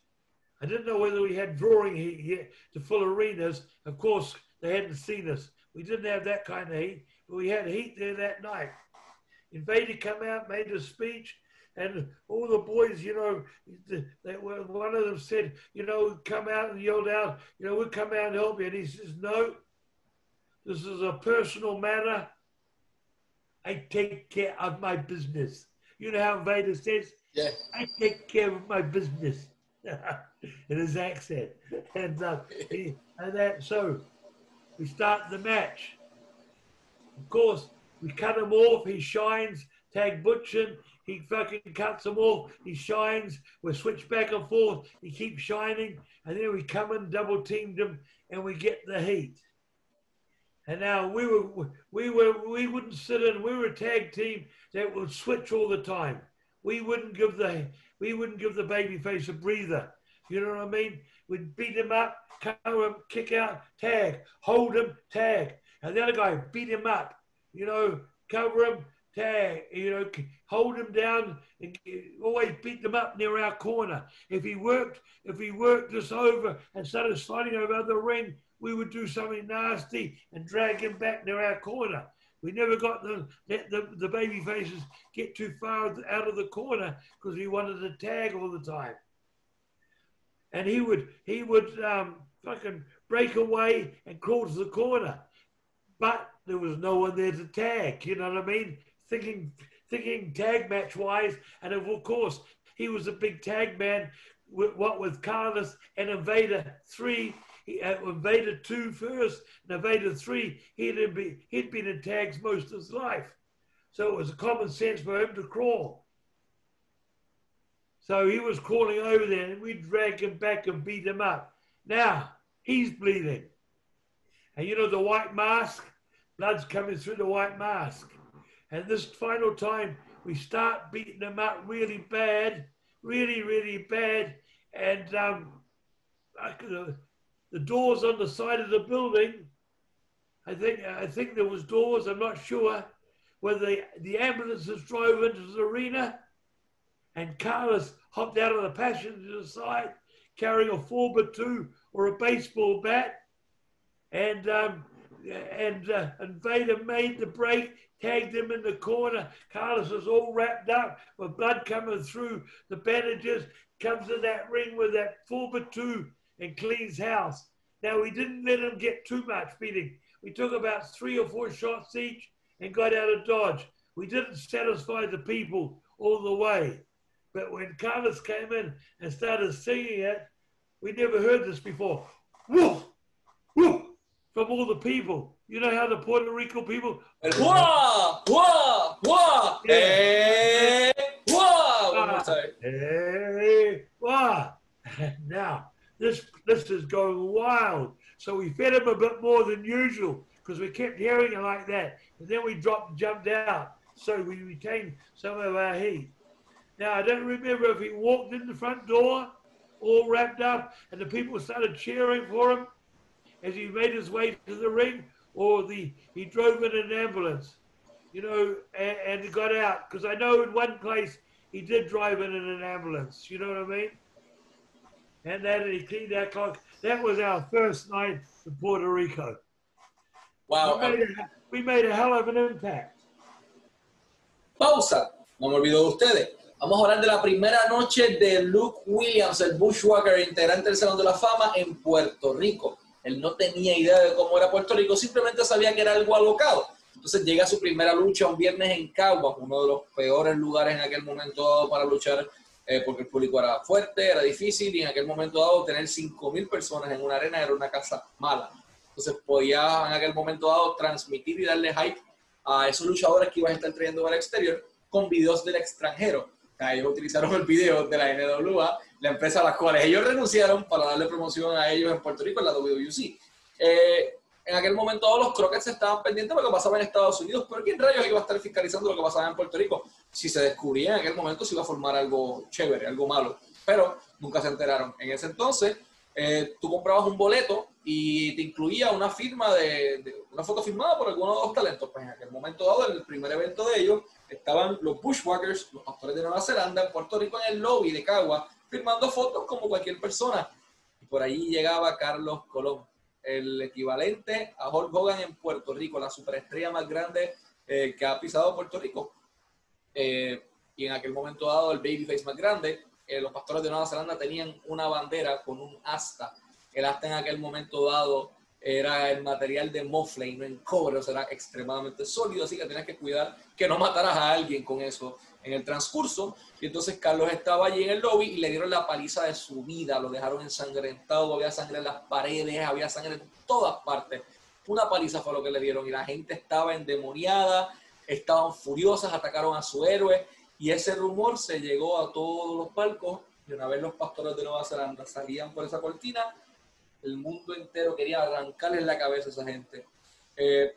I didn't know whether we had drawing heat yet to full arenas. Of course, they hadn't seen us. We didn't have that kind of heat, but we had heat there that night. Invader come out, made a speech, and all the boys, you know, they were, one of them said, you know, come out and yelled out, you know, we'll come out and help you. And he says, no, this is a personal matter. I take care of my business. You know how Vader says, Yeah. I take care of my business in his accent. And, uh, he, and that, so we start the match. Of course, we cut him off. He shines. Tag Butchin. He fucking cuts them off. He shines. We switch back and forth. He keeps shining. And then we come and double teamed him, and we get the heat. And now we were we were we wouldn't sit in. We were a tag team that would switch all the time. We wouldn't give the we wouldn't give the baby face a breather. You know what I mean? We'd beat him up, cover him, kick out, tag, hold him, tag. And the other guy beat him up, you know, cover him, tag, you know, hold him down, and always beat them up near our corner. If he worked, if he worked us over and started sliding over the ring, we would do something nasty and drag him back near our corner. We never got the let the, the baby faces get too far out of the corner because we wanted to tag all the time. And he would he would um, fucking break away and crawl to the corner, but there was no one there to tag. You know what I mean? Thinking thinking tag match wise, and of course he was a big tag man. With, what with Carlos and Invader three he uh, Invader two first, and Invader three, he'd been he'd been in tags most of his life, so it was a common sense for him to crawl. So he was crawling over there, and we dragged him back and beat him up. Now he's bleeding, and you know the white mask, blood's coming through the white mask, and this final time we start beating them up really bad, really really bad, and um, could the doors on the side of the building. I think I think there was doors. I'm not sure whether the, the ambulances drove into the arena, and Carlos hopped out of the passenger side carrying a four by two or a baseball bat, and um, and uh, and Vader made the break, tagged him in the corner. Carlos was all wrapped up with blood coming through the bandages. Comes to that ring with that four by two and cleans house. Now, we didn't let him get too much beating. We took about three or four shots each and got out of Dodge. We didn't satisfy the people all the way. But when Carlos came in and started singing it, we never heard this before. Woo! From all the people. You know how the Puerto Rico people. Wah! Wah! Wah! Yeah. Hey! One more Ah. time. Hey, wow. Now, this this is going wild. So we fed him a bit more than usual because we kept hearing it like that. And then we dropped, jumped out. So we retained some of our heat. Now, I don't remember if he walked in the front door all wrapped up and the people started cheering for him as he made his way to the ring or the he drove in an ambulance, you know, and, and he got out. Because I know in one place he did drive in in an ambulance, you know what I mean? And that and he cleaned that clock. That was our first night in Puerto Rico. Wow. We made, a, we made a hell of an impact. Pausa. No me olvido de ustedes. Vamos a hablar de la primera noche de Luke Williams, el Bushwhacker, integrante del Salón de la Fama en Puerto Rico. Él no tenía idea de cómo era Puerto Rico, simplemente sabía que era algo alocado. Entonces llega a su primera lucha un viernes en Caguas, uno de los peores lugares en aquel momento dado para luchar, eh, porque el público era fuerte, era difícil, y en aquel momento dado tener 5.000 personas en una arena era una casa mala. Entonces podía en aquel momento dado transmitir y darle hype a esos luchadores que iban a estar trayendo al exterior con videos del extranjero. Sea, ellos utilizaron el video de la NWA, la empresa a las cuales ellos renunciaron para darle promoción a ellos en Puerto Rico, en la WWC. Eh, en aquel momento todos los croquets estaban pendientes de lo que pasaba en Estados Unidos, pero ¿quién rayos iba a estar fiscalizando lo que pasaba en Puerto Rico? si se descubría en aquel momento se iba a formar algo chévere, algo malo. Pero nunca se enteraron. En ese entonces, eh, tú comprabas un boleto y te incluía una firma de, de, una foto firmada por alguno de los talentos. Pues en aquel momento dado, en el primer evento de ellos, estaban los Bushwhackers, los pastores de Nueva Zelanda, en Puerto Rico, en el lobby de Cagua, firmando fotos como cualquier persona. Y por ahí llegaba Carlos Colón, el equivalente a Hulk Hogan en Puerto Rico, la superestrella más grande eh, que ha pisado Puerto Rico. Eh, y en aquel momento dado, el babyface más grande, eh, los pastores de Nueva Zelanda tenían una bandera con un asta. El asta en aquel momento dado era el material de mofle y no en cobre, o sea, era extremadamente sólido, así que tenías que cuidar que no mataras a alguien con eso en el transcurso. Y entonces Carlos estaba allí en el lobby y le dieron la paliza de su vida, lo dejaron ensangrentado, había sangre en las paredes, había sangre en todas partes. Una paliza fue lo que le dieron y la gente estaba endemoniada, estaban furiosas, atacaron a su héroe y ese rumor se llegó a todos los palcos y una vez los pastores de Nueva Zelanda salían por esa cortina, el mundo entero quería arrancarles la cabeza a esa gente. Eh,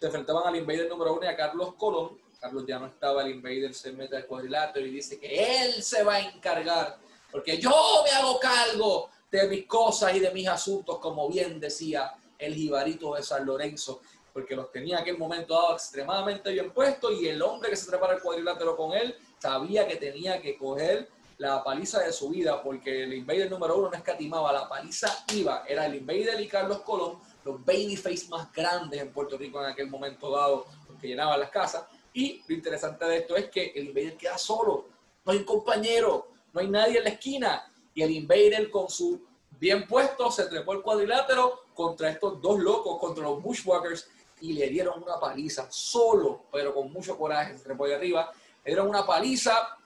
se enfrentaban al invader número uno y a Carlos Colón. Carlos ya no estaba, el invader se mete al cuadrilátero y dice que él se va a encargar, porque yo me hago cargo de mis cosas y de mis asuntos, como bien decía el jibarito de San Lorenzo, porque los tenía en aquel momento dado extremadamente bien puestos y el hombre que se trepara el cuadrilátero con él sabía que tenía que coger la paliza de su vida, porque el Invader número uno no escatimaba, la paliza iba, era el Invader y Carlos Colón, los babyface más grandes en Puerto Rico en aquel momento dado, que llenaban las casas. Y lo interesante de esto es que el Invader queda solo, no hay un compañero, no hay nadie en la esquina, y el Invader con su bien puesto se trepó el cuadrilátero contra estos dos locos, contra los Bushwhackers, y le dieron una paliza, solo, pero con mucho coraje, se trepó de arriba, le dieron una paliza,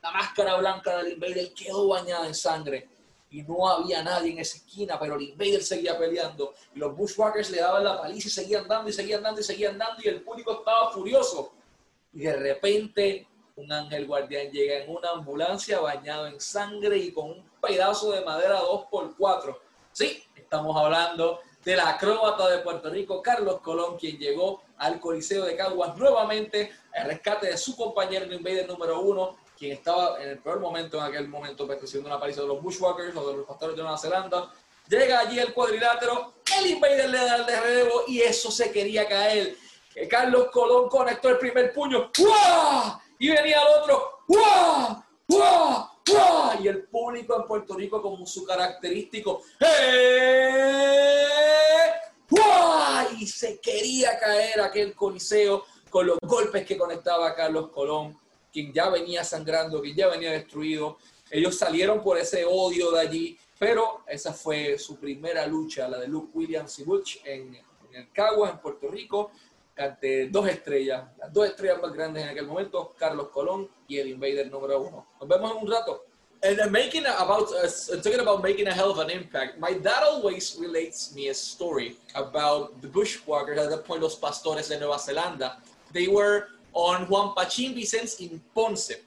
la máscara blanca del Invader quedó bañada en sangre y no había nadie en esa esquina, pero el Invader seguía peleando y los Bushwhackers le daban la paliza y seguían dando y seguían dando y seguían dando y el público estaba furioso. Y de repente un ángel guardián llega en una ambulancia bañado en sangre y con un pedazo de madera 2x4. Sí, estamos hablando del acróbata de Puerto Rico, Carlos Colón, quien llegó al Coliseo de Caguas nuevamente al rescate de su compañero de Invader número uno, quien estaba en el peor momento en aquel momento, recibiendo una paliza de los Bushwhackers o de los pastores de Nueva Zelanda. Llega allí el cuadrilátero, el Invader le da el de y eso se quería caer. Que Carlos Colón conectó el primer puño, y venía el otro. Y el público en Puerto Rico como su característico, ¡Eh! Y se quería caer aquel coliseo con los golpes que conectaba a Carlos Colón quien ya venía sangrando, quien ya venía destruido. Ellos salieron por ese odio de allí, pero esa fue su primera lucha, la de Luke Williams y Butch en, en el Caguas, en Puerto Rico, ante dos estrellas, las dos estrellas más grandes en aquel momento, Carlos Colón y el Invader número uno. Nos vemos en un rato. And uh, making about uh, talking about making a hell of an impact, my dad always relates me a story about the bushwhackers at that point, los pastores de Nueva Zelanda. They were on Juan Pachín Vicens in Ponce. It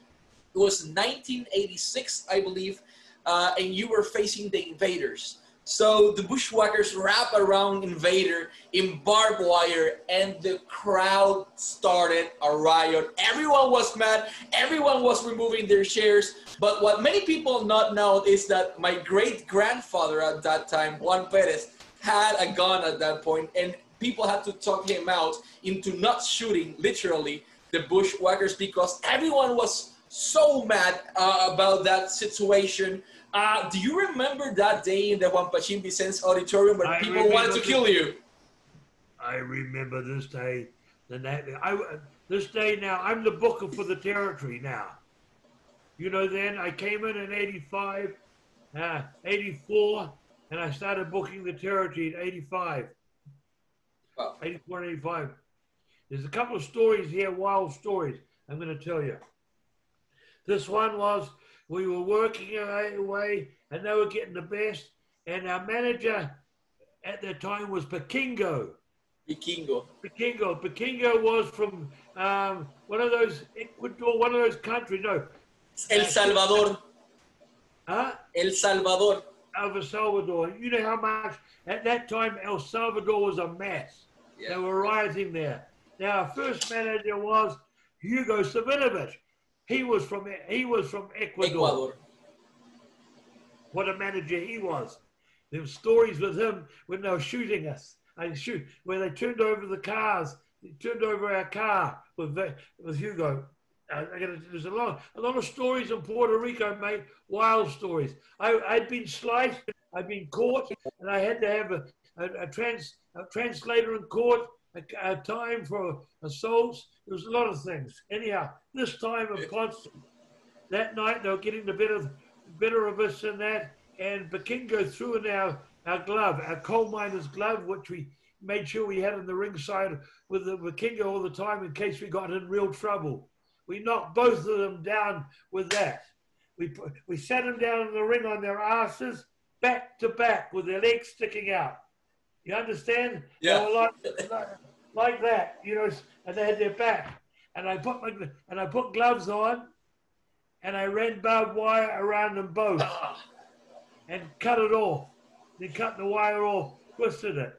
was 1986, I believe, uh, and you were facing the invaders. So the bushwhackers wrap around Invader in barbed wire, and the crowd started a riot. Everyone was mad. Everyone was removing their chairs. But what many people not know is that my great grandfather at that time, Juan Perez, had a gun at that point, and people had to talk him out into not shooting, literally, the bushwhackers because everyone was so mad uh, about that situation. Uh, do you remember that day in the Pachín Vicens auditorium where I people wanted to remember kill you? I remember this day. The night, I, this day now, I'm the booker for the territory now. You know, then I came in in 85, uh, 84, and I started booking the territory in 85. Wow. 84 and 85. There's a couple of stories here, wild stories, I'm going to tell you. This one was we were working away, and they were getting the best, and our manager at the time was Pekingo. Vikingo. Pekingo. Pekingo was from um, one of those Ecuador, one of those countries. No, El Salvador. huh? El Salvador. El Salvador. You know how much at that time El Salvador was a mess. They were rioting there. Now, our first manager was Hugo Savinovich. He was from he was from Ecuador. Ecuador. What a manager he was. There were stories with him when they were shooting us. I shoot where they turned over the cars. They turned over our car with with Hugo. Uh, gotta, there's a lot, a lot of stories in Puerto Rico, mate. Wild stories. I, I'd been sliced. I'd been caught, and I had to have a, a, a trans, a translator in court. A, a time for assaults. There was a lot of things. Anyhow, this time of constant. That night they were getting the better, better of us and that. And Bakingo threw in our, our glove, our coal miner's glove, which we made sure we had in the ringside with the Bakingo all the time in case we got in real trouble. We knocked both of them down with that. We, put, we sat them down in the ring on their asses, back to back, with their legs sticking out. You understand? Yeah. Like, like, like that, you know, and they had their back. And I put my, and I put gloves on, and I ran barbed wire around them both, and cut it off. They cut the wire off, twisted it,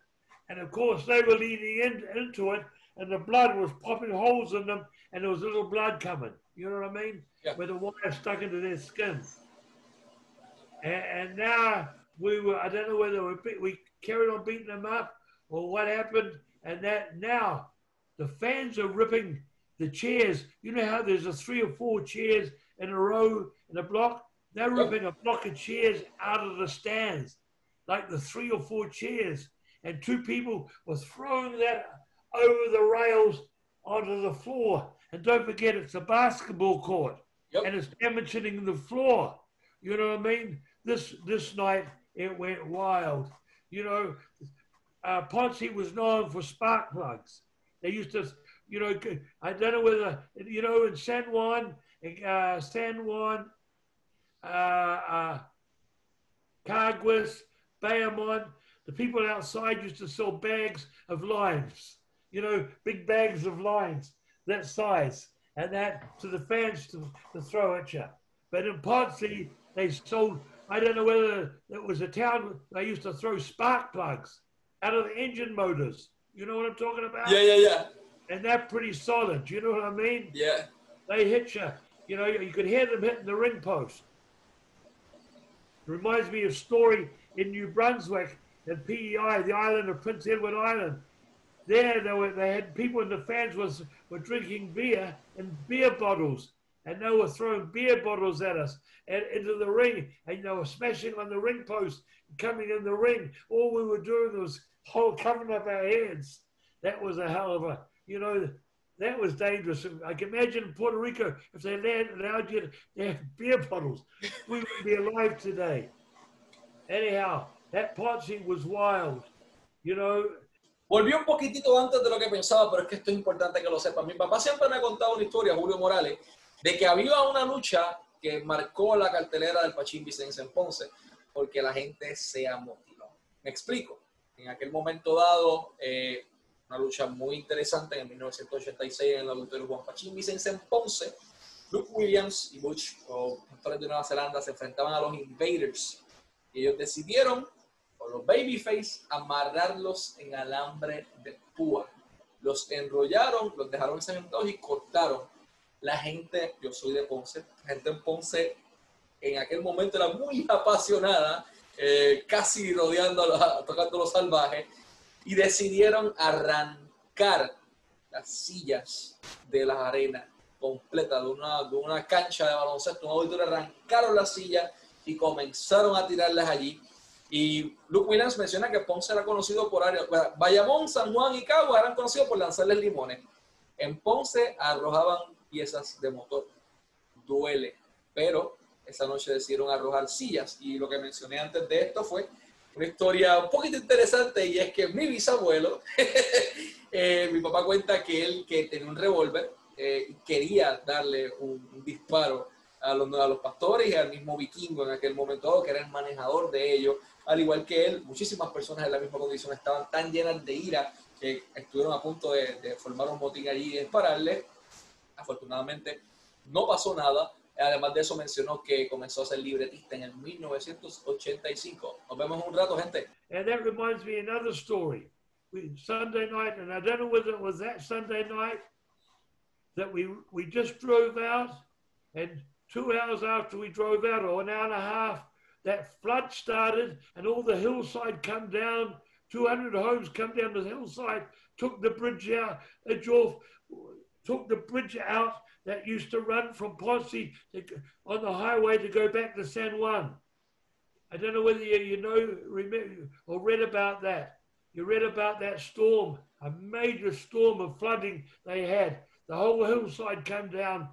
and of course they were leading in, into it, and the blood was popping holes in them, and there was a little blood coming. You know what I mean? Yeah. Where the wire stuck into their skin. And, and now we were, I don't know whether we, we carried on beating them up or what happened. And that now the fans are ripping the chairs. You know how there's a three or four chairs in a row in a block? They're ripping a block of chairs out of the stands, like the three or four chairs. And two people were throwing that over the rails onto the floor. And don't forget, it's a basketball court Yep. and it's damaging the floor. You know what I mean? This this night it went wild. You know, uh, Ponce was known for spark plugs. They used to, you know, I don't know whether you know in San Juan, uh, San Juan, uh, uh, Caguas, Bayamon, the people outside used to sell bags of limes. You know, big bags of limes that size, and that to the fans to, to throw at you. But in Ponce, they sold. I don't know whether it was a town. They used to throw spark plugs out of the engine motors. You know what I'm talking about? Yeah, yeah, yeah. And they're pretty solid. Do You know what I mean? Yeah. They hit you. You know, you could hear them hitting the ring post. Reminds me of a story in New Brunswick and PEI, the island of Prince Edward Island. There, they, were, they had people in the fans was were drinking beer in beer bottles, and they were throwing beer bottles at us and into the ring, and they were smashing on the ring post, coming in the ring. All we were doing was whole covering up our heads. That was a hell of a, you know, that was dangerous. I can imagine in Puerto Rico if they allowed, you to have beer bottles, we wouldn't be alive today. Anyhow, that Ponce was wild. You know, Volví un poquitito antes de lo que pensaba, pero es que esto es importante que lo sepan. Mi papá siempre me ha contado una historia, Julio Morales, de que había una lucha que marcó la cartelera del Pachín Vicente en Ponce, porque la gente se amotinó. Me explico. En aquel momento dado, eh, una lucha muy interesante en 1986 en el auditorio Juan Pachín Vicente en Ponce, Luke Williams y Butch, o pastores de Nueva Zelanda, se enfrentaban a los Invaders. Y ellos decidieron con los babyface, amarrarlos en alambre de púa. Los enrollaron, los dejaron ensangrentados y cortaron. La gente, yo soy de Ponce, la gente en Ponce en aquel momento era muy apasionada, eh, casi rodeando, a los- tocando los salvajes, y decidieron arrancar las sillas de la arena completa, de una, de una cancha de baloncesto, un auditorio, arrancaron las sillas y comenzaron a tirarlas allí. Y Luke Williams menciona que Ponce era conocido por bueno, Bayamón, San Juan y Cagua eran conocidos por lanzarles limones. En Ponce arrojaban piezas de motor. Duele. Pero esa noche decidieron arrojar sillas. Y lo que mencioné antes de esto fue una historia un poquito interesante y es que mi bisabuelo, eh, mi papá cuenta que él que tenía un revólver, eh, quería darle un, disparo a los, a los pastores y al mismo vikingo en aquel momento dado, que era el manejador de ellos, al igual que él, muchísimas personas en la misma condición estaban tan llenas de ira que estuvieron a punto de, de formar un motín allí y dispararle. Afortunadamente no pasó nada. Además de eso mencionó que comenzó a ser libretista en el 1985. Nos vemos un rato, gente. And that reminds me another story. We, Sunday night, and I don't know whether it was that Sunday night, that we we just drove out, and two hours after we drove out, or an hour and a half, that flood started, and all the hillside come down. 200 homes come down the hillside, took the bridge out, off, took the bridge out that used to run from Ponce on the highway to go back to San Juan. I don't know whether you, you know remember, or read about that. You read about that storm, a major storm of flooding they had. The whole hillside came down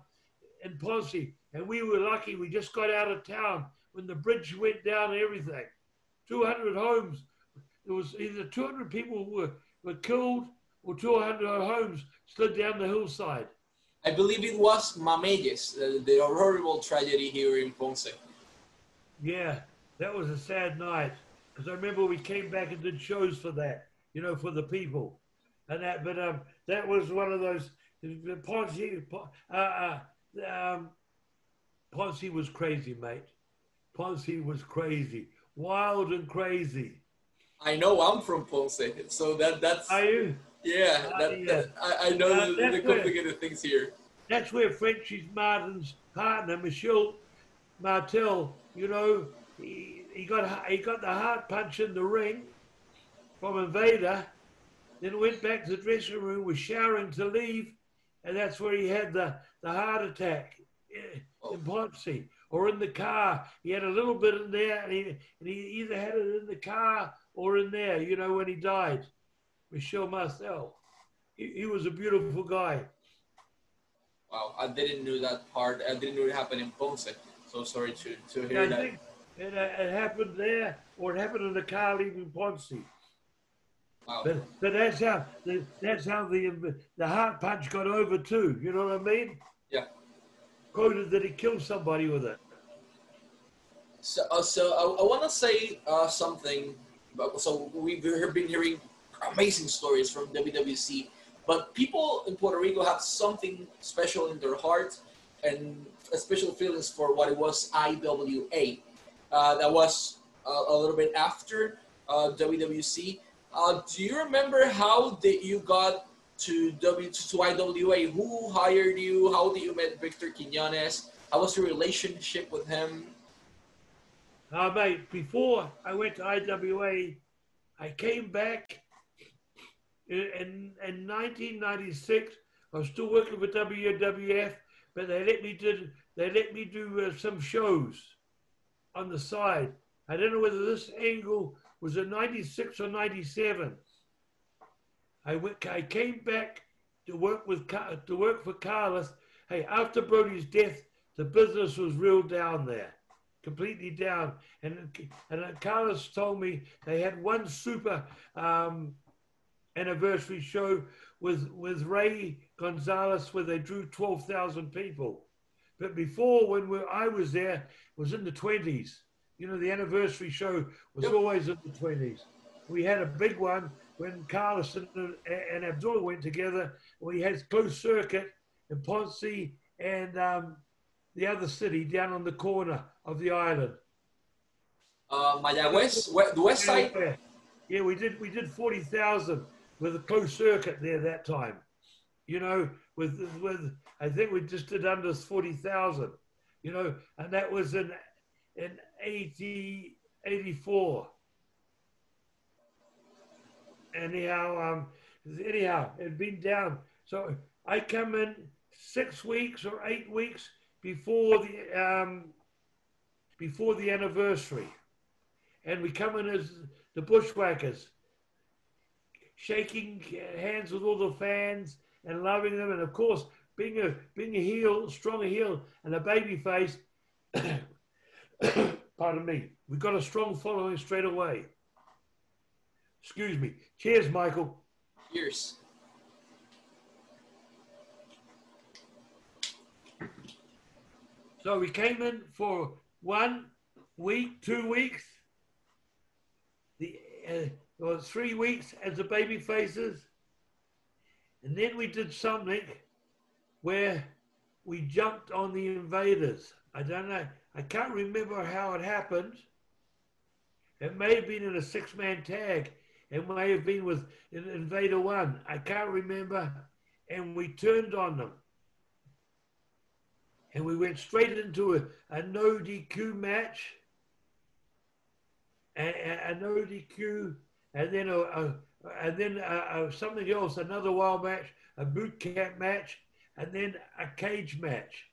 in Ponce, and we were lucky. We just got out of town when the bridge went down and everything. 200 homes. There was either 200 people were, were killed or 200 homes slid down the hillside. I believe it was Mameyes, the, the horrible tragedy here in Ponce. Yeah, that was a sad night because I remember we came back and did shows for that, you know, for the people, and that. But um, that was one of those. Ponce, uh, uh, um, Ponce was crazy, mate. Ponce was crazy, wild and crazy. I know I'm from Ponce, so that that's. Are you? Yeah, that. That, I, I know uh, the, the complicated where, things here. That's where Frenchie's Martin's partner, Michel Martel, you know, he, he got he got the heart punch in the ring from Invader, then went back to the dressing room, was showering to leave, and that's where he had the, the heart attack oh. in Ponce or in the car. He had a little bit in there, and he, and he either had it in the car or in there, you know, when he died. Michel Martel. He, he was a beautiful guy. Wow, I didn't know that part. I didn't know it happened in Ponce. So sorry to, to hear yeah, that. Think, it, uh, it happened there, or it happened in the car leaving Ponce. Wow. But, but that's how the, that's how the the heart punch got over too. You know what I mean? Yeah. Quoted that he killed somebody with it. So, uh, so I, I want to say uh, something. About, so we've been hearing amazing stories from WWC, but people in Puerto Rico have something special in their heart and special feelings for what it was IWA. Uh, that was uh, a little bit after uh, WWC. Uh, do you remember how did you got to W to IWA? Who hired you? How did you met Victor Quinones? How was your relationship with him? Uh, mate, before I went to IWA, I came back in, in 1996. I was still working for WWF, but they let me did they let me do uh, some shows on the side. I don't know whether this angle was a 96 or 97. I went. I came back to work with to work for Carlos. Hey, after Brody's death, the business was real down there, completely down. And and Carlos told me they had one super um, anniversary show with with Ray Gonzalez where they drew 12,000 people. But before, when we, I was there, it was in the 20s. You know, the anniversary show was yep. always in the 20s. We had a big one when Carlos and, and Abdullah went together. We had closed circuit in Ponce and um, the other city down on the corner of the island. Uh, Mayagüez, the west side. Yeah, we did. We did forty thousand with a closed circuit there that time. You know, with with I think we just did under forty thousand. You know, and that was in in 80, 84. Anyhow, um, anyhow, it'd been down. So I come in six weeks or eight weeks before the um, before the anniversary, and we come in as the bushwhackers, shaking hands with all the fans and loving them, and of course being a being a heel, strong heel, and a baby face. Pardon me. We got a strong following straight away. Excuse me. Cheers, Michael. Cheers. So we came in for one week, two weeks, the uh, or three weeks as the baby faces, and then we did something where we jumped on the invaders. I don't know. I can't remember how it happened. It may have been in a six-man tag. It may have been with Invader One. I can't remember. And we turned on them. and we went straight into a, a no DQ match, a, a, a no DQ, and then a, a and then a, something else, another wild match, a boot camp match, and then a cage match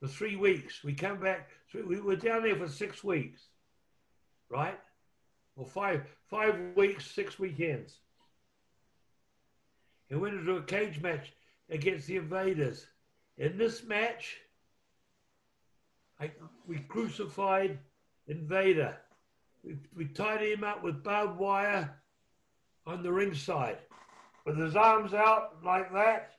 for three weeks. We come back. We were down there for six weeks, right? Or five five weeks, six weekends. And went into a cage match against the Invaders. In this match, I, we crucified Invader. We, we tied him up with barbed wire on the ringside with his arms out like that,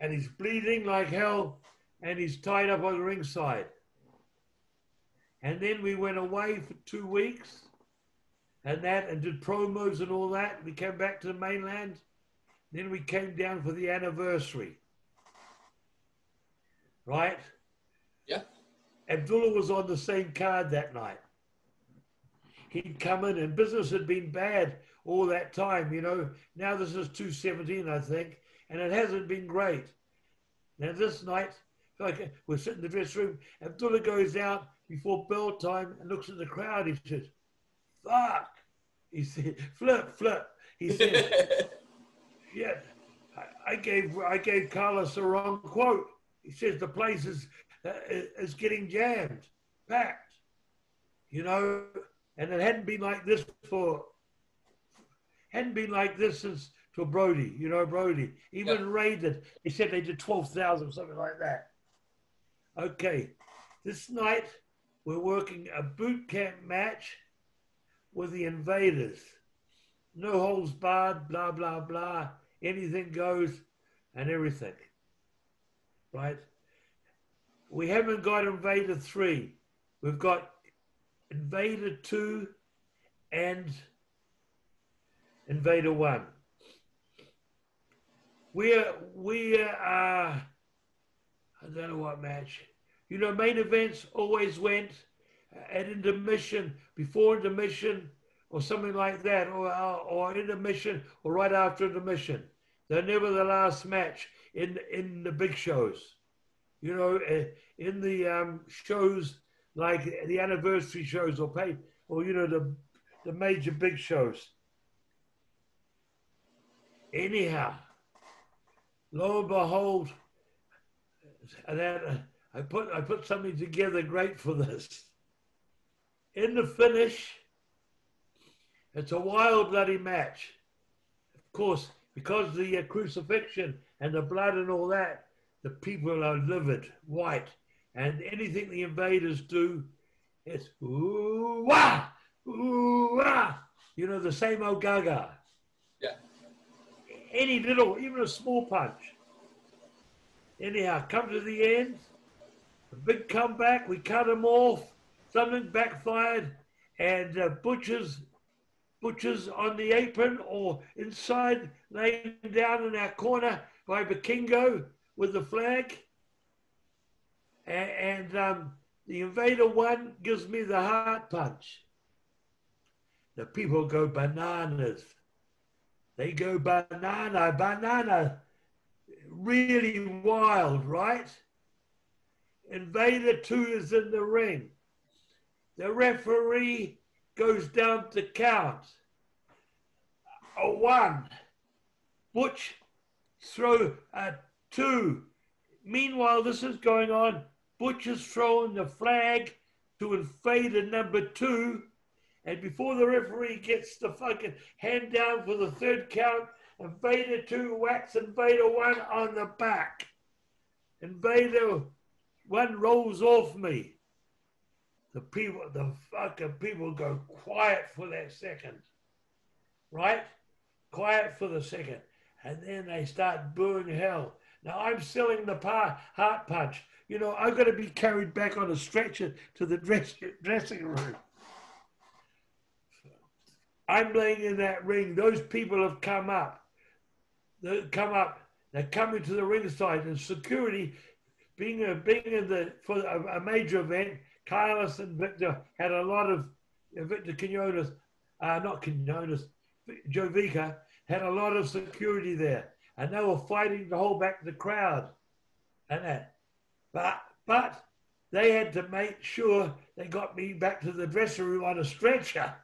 and he's bleeding like hell, and he's tied up on the ringside. And then we went away for two weeks and that and did promos and all that. We came back to the mainland. Then we came down for the anniversary. Right? Yeah. Abdullah was on the same card that night. He'd come in and business had been bad all that time, you know. Now this is 217, I think, and it hasn't been great. Now this night, like we're sitting in the dressing room, Abdullah goes out before bell time and looks at the crowd. He says, fuck. He said, flip, flip. He said, yeah, I, I, gave I gave Carlos the wrong quote. He says the place is, uh, is getting jammed, packed, you know, and it hadn't been like this for, hadn't been like this since to Brody, you know, Brody. Even yeah. raided, he said they did 12,000, something like that. Okay, this night we're working a boot camp match with the invaders. No holds barred, blah, blah, blah. Anything goes and everything. Right? We haven't got Invader 3. We've got Invader 2 and Invader 1. We're, we are, I don't know what match. You know, main events always went at intermission, before intermission, or something like that, or, or intermission, or right after intermission. They're never the last match in in the big shows. You know, eh, in the um, shows like the anniversary shows or pay, or you know the the major big shows. Anyhow, lo and behold, that uh, I put I put something together great for this in the finish, it's a wild bloody match. Of course, because the uh, crucifixion and the blood and all that, the people are livid, white, and anything the invaders do, it's ooh wah, ooh wah. You know the same old gaga. Yeah. Any little, even a small punch. Anyhow, come to the end, a big comeback. We cut them off something backfired, and uh, butchers butchers on the apron or inside laying down in our corner by Vikingo with the flag. And, and um, the invader one gives me the heart punch. The people go bananas. They go banana, banana. Really wild, right? Invader 2 is in the ring. The referee goes down to count. A one. Butch throw a two. Meanwhile, this is going on. Butch is throwing the flag to invader number two. And before the referee gets the fucking hand down for the third count, Invader 2 whacks Invader 1 on the back. And Invader 1 rolls off me the people, the fucking people go quiet for that second, right? Quiet for the second. And then they start booing hell. Now I'm selling the par- heart punch. You know, I've got to be carried back on a stretcher to the dress- dressing room. I'm laying in that ring. Those people have come up. They come up. They're coming to the ringside, and security, being a, being in the for a, a major event, Carlos and Victor had a lot of Victor Quinones, uh, not Quinones, Jovica had a lot of security there, and they were fighting to hold back the crowd, and that. But but they had to make sure they got me back to the dressing room on a stretcher.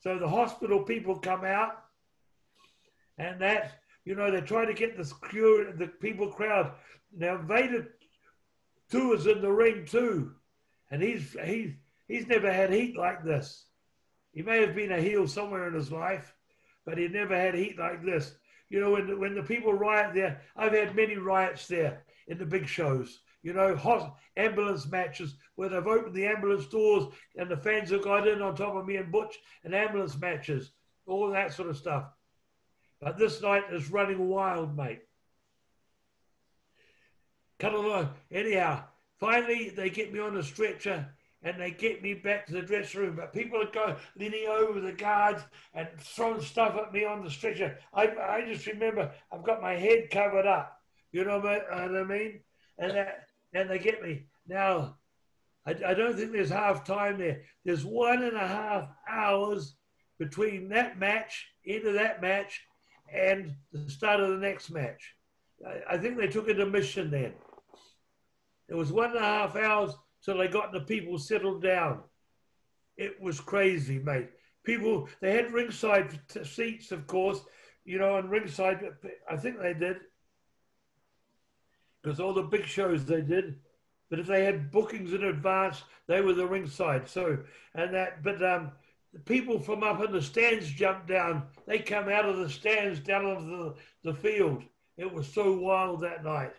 So the hospital people come out, and that you know they try to get the secure the people crowd. Now Vader two is in the ring too, and he's he's he's never had heat like this. He may have been a heel somewhere in his life, but he never had heat like this. You know, when when the people riot there, I've had many riots there in the big shows. You know, hot ambulance matches where they've opened the ambulance doors and the fans have got in on top of me and Butch and ambulance matches, all that sort of stuff. But this night is running wild, mate. Cut along. Anyhow, finally they get me on a stretcher and they get me back to the dressing room. But people are going leaning over the guards and throwing stuff at me on the stretcher. I, I just remember I've got my head covered up. You know uh, what I mean? And that, and they get me. Now, I, I don't think there's half time there. There's one and a half hours between that match, into that match, and the start of the next match. I, I think they took a mission then. It was one and a half hours till they got the people settled down. It was crazy, mate. People, they had ringside seats, of course, you know, and ringside, I think they did, because all the big shows they did. But if they had bookings in advance, they were the ringside. So, and that, but um, the people from up in the stands jumped down. They come out of the stands down onto the, the field. It was so wild that night.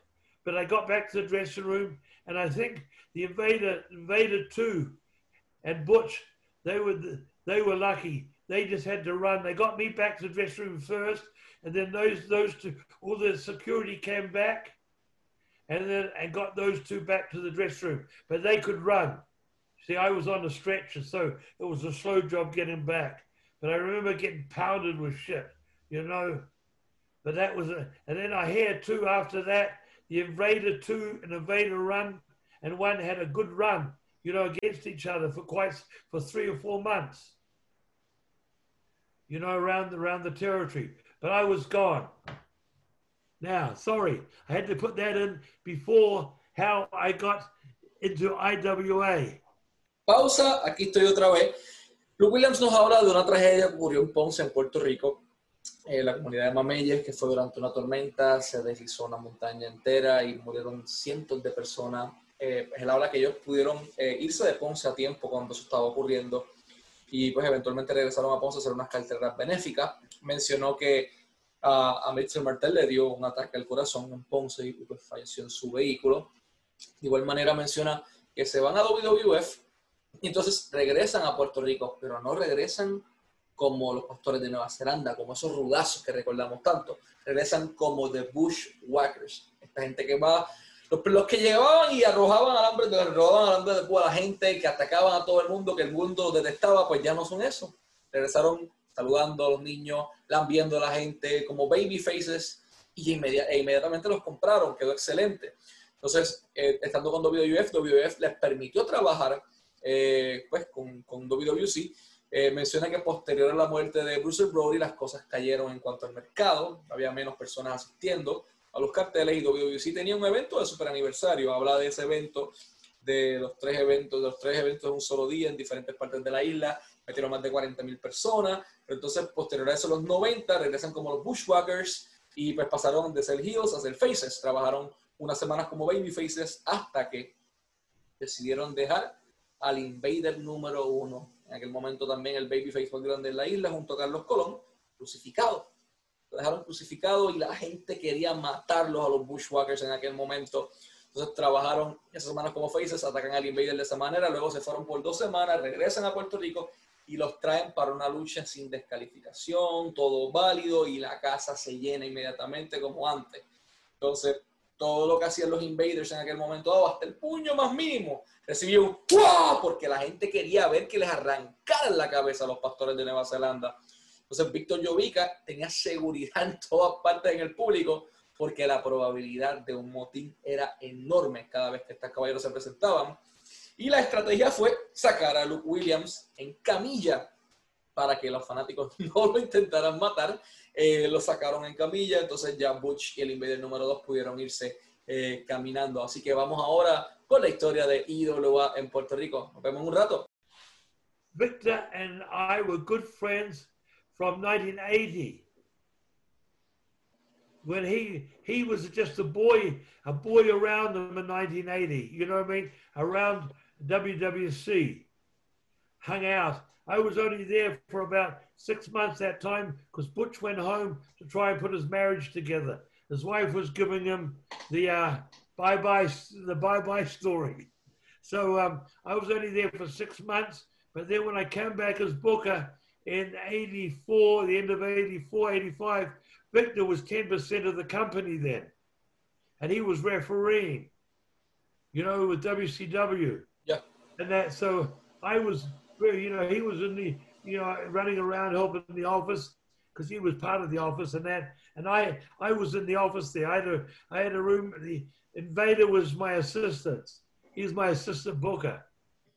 But I got back to the dressing room, and I think the Invader, Invader Two, and Butch, they were they were lucky. They just had to run. They got me back to the dressing room first, and then those those two, all the security came back, and then and got those two back to the dressing room. But they could run. See, I was on a stretcher, so it was a slow job getting back. But I remember getting pounded with shit, you know. But that was a, and then I hear two after that the Invader two and Invader run, and one had a good run, you know, against each other for quite for three or four months. You know, around around the territory. But I was gone. Now, sorry, I had to put that in before how I got into IWA. Pausa, aquí estoy otra vez. Luke Williams nos habla de una tragedia que ocurrió en Ponce, en Puerto Rico, eh, la comunidad de Mameyes, que fue durante una tormenta, se deslizó una montaña entera y murieron cientos de personas. Eh, él habla que ellos pudieron eh, irse de Ponce a tiempo cuando eso estaba ocurriendo y pues eventualmente regresaron a Ponce a hacer unas carteras benéficas. Mencionó que a, a Mitchell Martel le dio un ataque al corazón en Ponce y pues falleció en su vehículo. De igual manera menciona que se van a WWF y entonces regresan a Puerto Rico, pero no regresan como los pastores de Nueva Zelanda, como esos rudazos que recordamos tanto. Regresan como The Bushwhackers, esta gente que va, los, los que llevaban y arrojaban alambre, arrojaban alambre de púa a la gente, que atacaban a todo el mundo, que el mundo detestaba, pues ya no son eso. Regresaron saludando a los niños, lambiendo a la gente, como baby faces, y e inmediatamente los compraron, quedó excelente. Entonces, eh, estando con WWF, WWF les permitió trabajar eh, pues, con, con WWC eh, menciona que posterior a la muerte de Bruce Brody las cosas cayeron en cuanto al mercado, había menos personas asistiendo a los carteles y WWC tenía un evento de super aniversario, habla de ese evento, de los tres eventos, de los tres eventos en un solo día en diferentes partes de la isla, metieron más de 40 mil personas, pero entonces posterior a eso los 90 regresan como los Bushwhackers y pues pasaron de ser heels a ser faces, trabajaron unas semanas como baby faces hasta que decidieron dejar al Invader número uno en aquel momento también el babyface más grande en la isla, junto a Carlos Colón, crucificado. Lo dejaron crucificado y la gente quería matarlos a los Bushwhackers en aquel momento. Entonces trabajaron esas semanas como faces, atacan al Invader de esa manera, luego se fueron por dos semanas, regresan a Puerto Rico y los traen para una lucha sin descalificación, todo válido y la casa se llena inmediatamente como antes. Entonces, todo lo que hacían los invaders en aquel momento hasta el puño más mínimo, recibía un ¡Wow! porque la gente quería ver que les arrancaran la cabeza a los pastores de Nueva Zelanda. Entonces, Víctor Jovica tenía seguridad en todas partes en el público porque la probabilidad de un motín era enorme cada vez que estos caballeros se presentaban. Y la estrategia fue sacar a Luke Williams en camilla para que los fanáticos no lo intentaran matar. Eh, lo sacaron en camilla, entonces ya Butch y el Invader número 2 pudieron irse eh, caminando. Así que vamos ahora con la historia de IWA en Puerto Rico. Nos vemos un rato. Victor and I were good friends from 1980. When he he was just a boy, a boy around them in 1980. You know what I mean? Around WWC, hung out. I was only there for about six months that time because Butch went home to try and put his marriage together. His wife was giving him the uh, bye bye the bye bye story. So um, I was only there for six months. But then when I came back as Booker in 84, the end of 84, 85, Victor was 10% of the company then. And he was refereeing, you know, with WCW. And that, so I was, you know, he was in the, you know, running around helping the office because he was part of the office and that. And I, I was in the office there. I had a, I had a room. The invader was my assistant. He's my assistant booker,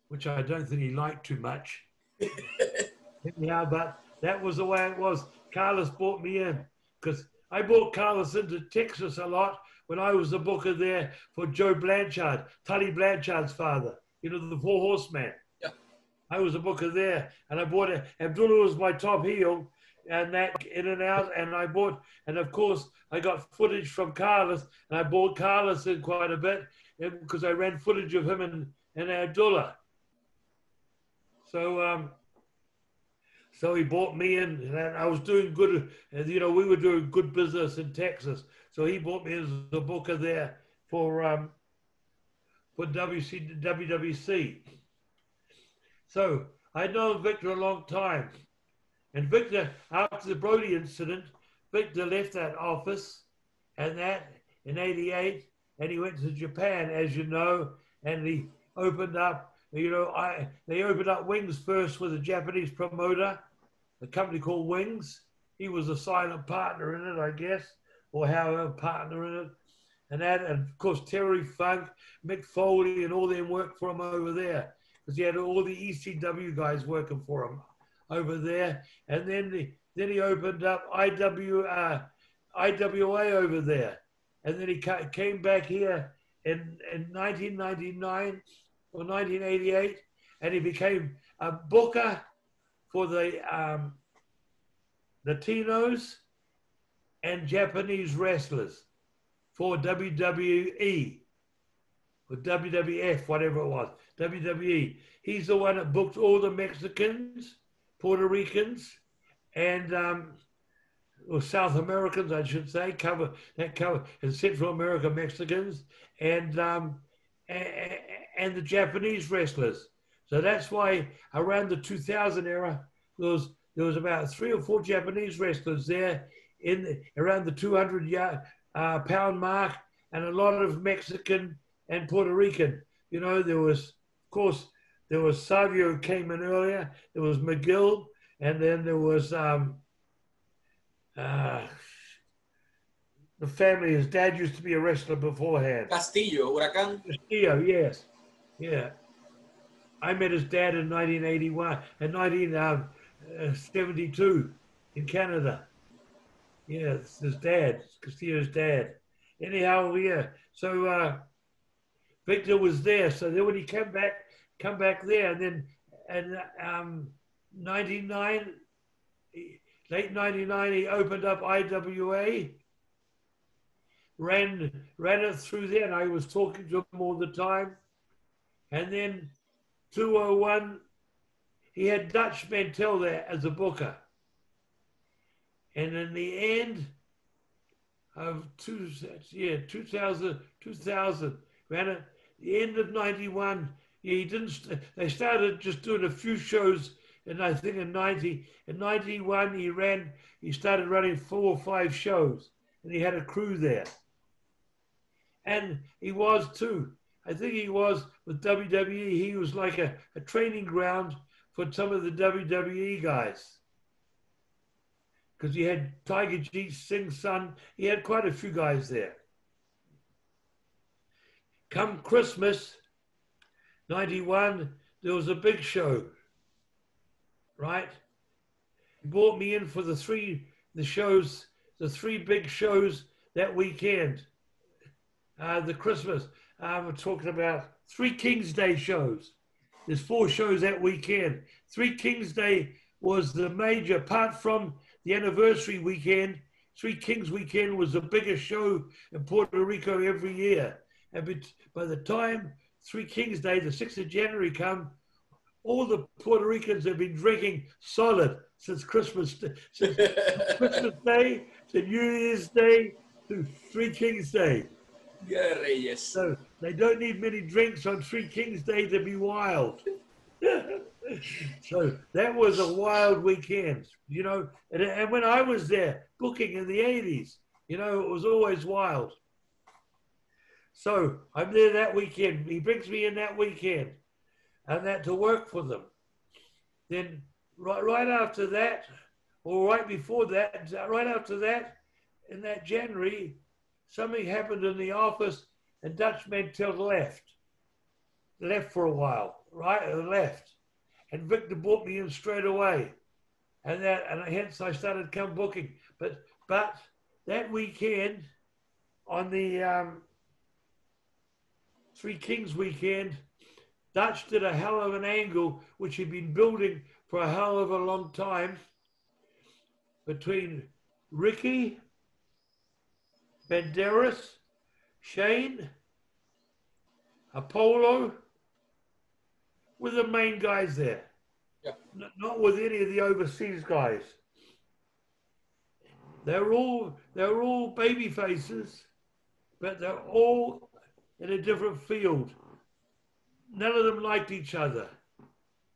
which I don't think he liked too much. yeah, but that was the way it was. Carlos brought me in because I brought Carlos into Texas a lot when I was the booker there for Joe Blanchard, Tully Blanchard's father, you know, the four Horsemen. Yeah. I was a booker there and I bought it. Abdullah was my top heel and that in and out. And I bought, and of course, I got footage from Carlos and I bought Carlos in quite a bit because I ran footage of him and, and Abdullah. So, um, so he bought me in, and I was doing good. And you know, we were doing good business in Texas. So he bought me as a booker there for um, for WC, WWC. So I'd known Victor a long time, and Victor, after the Brody incident, Victor left that office, and that in '88, and he went to Japan, as you know, and he opened up. You know, I they opened up Wings first with a Japanese promoter a company called Wings. He was a silent partner in it, I guess, or however partner in it. And that, and of course, Terry Funk, Mick Foley, and all them worked for him over there because he had all the ECW guys working for him over there. And then the, then he opened up IW, uh, IWA over there. And then he came back here in, in 1999 or 1988 and he became a booker for the um, Latinos and Japanese wrestlers for WWE or WWF, whatever it was, WWE. He's the one that booked all the Mexicans, Puerto Ricans, and um, or South Americans, I should say, cover that cover and Central America Mexicans and um, and, and the Japanese wrestlers. So that's why around the 2000 era, there was, there was about three or four Japanese wrestlers there in the, around the 200 yard, uh, pound mark, and a lot of Mexican and Puerto Rican. You know, there was, of course, there was Savio came in earlier. There was McGill, and then there was um, uh, the family. His dad used to be a wrestler beforehand. Castillo, Huracan. Castillo, yes, yeah. I met his dad in 1981, in 1972 um, uh, in Canada. Yeah, it's his dad, Castillo's dad. Anyhow, yeah. So uh, Victor was there. So then when he came back, come back there, and then and um, 99, late 99, he opened up IWA, ran ran it through there, and I was talking to him all the time. And then 201, he had Dutch Mantell there as a booker. And in the end of two, yeah, 2000, 2000, ran the end of 91, yeah, he didn't, they started just doing a few shows and I think in 90, in 91, he ran, he started running four or five shows and he had a crew there. And he was too. I think he was with WWE. He was like a, a training ground for some of the WWE guys. Because he had Tiger Jeet Singh's son. He had quite a few guys there. Come Christmas, 91, there was a big show, right? He brought me in for the three, the shows, the three big shows that weekend uh, the Christmas. We're talking about three Kings Day shows. There's four shows that weekend. Three Kings Day was the major, apart from the anniversary weekend. Three Kings weekend was the biggest show in Puerto Rico every year. And by the time Three Kings Day, the 6th of January, come, all the Puerto Ricans have been drinking solid since Christmas, since Christmas Day to New Year's Day to Three Kings Day. Yeah, Reyes. So they don't need many drinks on Three Kings Day to be wild. so that was a wild weekend, you know. And, and when I was there booking in the 80s, you know, it was always wild. So I'm there that weekend. He brings me in that weekend and that to work for them. Then right, right after that, or right before that, right after that, in that January, something happened in the office and Dutch Mantell left. Left for a while, right? Left. And Victor brought me in straight away. And that and hence I started come booking. But but that weekend on the um, Three Kings weekend, Dutch did a hell of an angle, which he'd been building for a hell of a long time, between Ricky, Banderas, Shane, Apollo, were the main guys there. Yeah. Not with any of the overseas guys. They're all they're all baby faces, but they're all in a different field. None of them liked each other.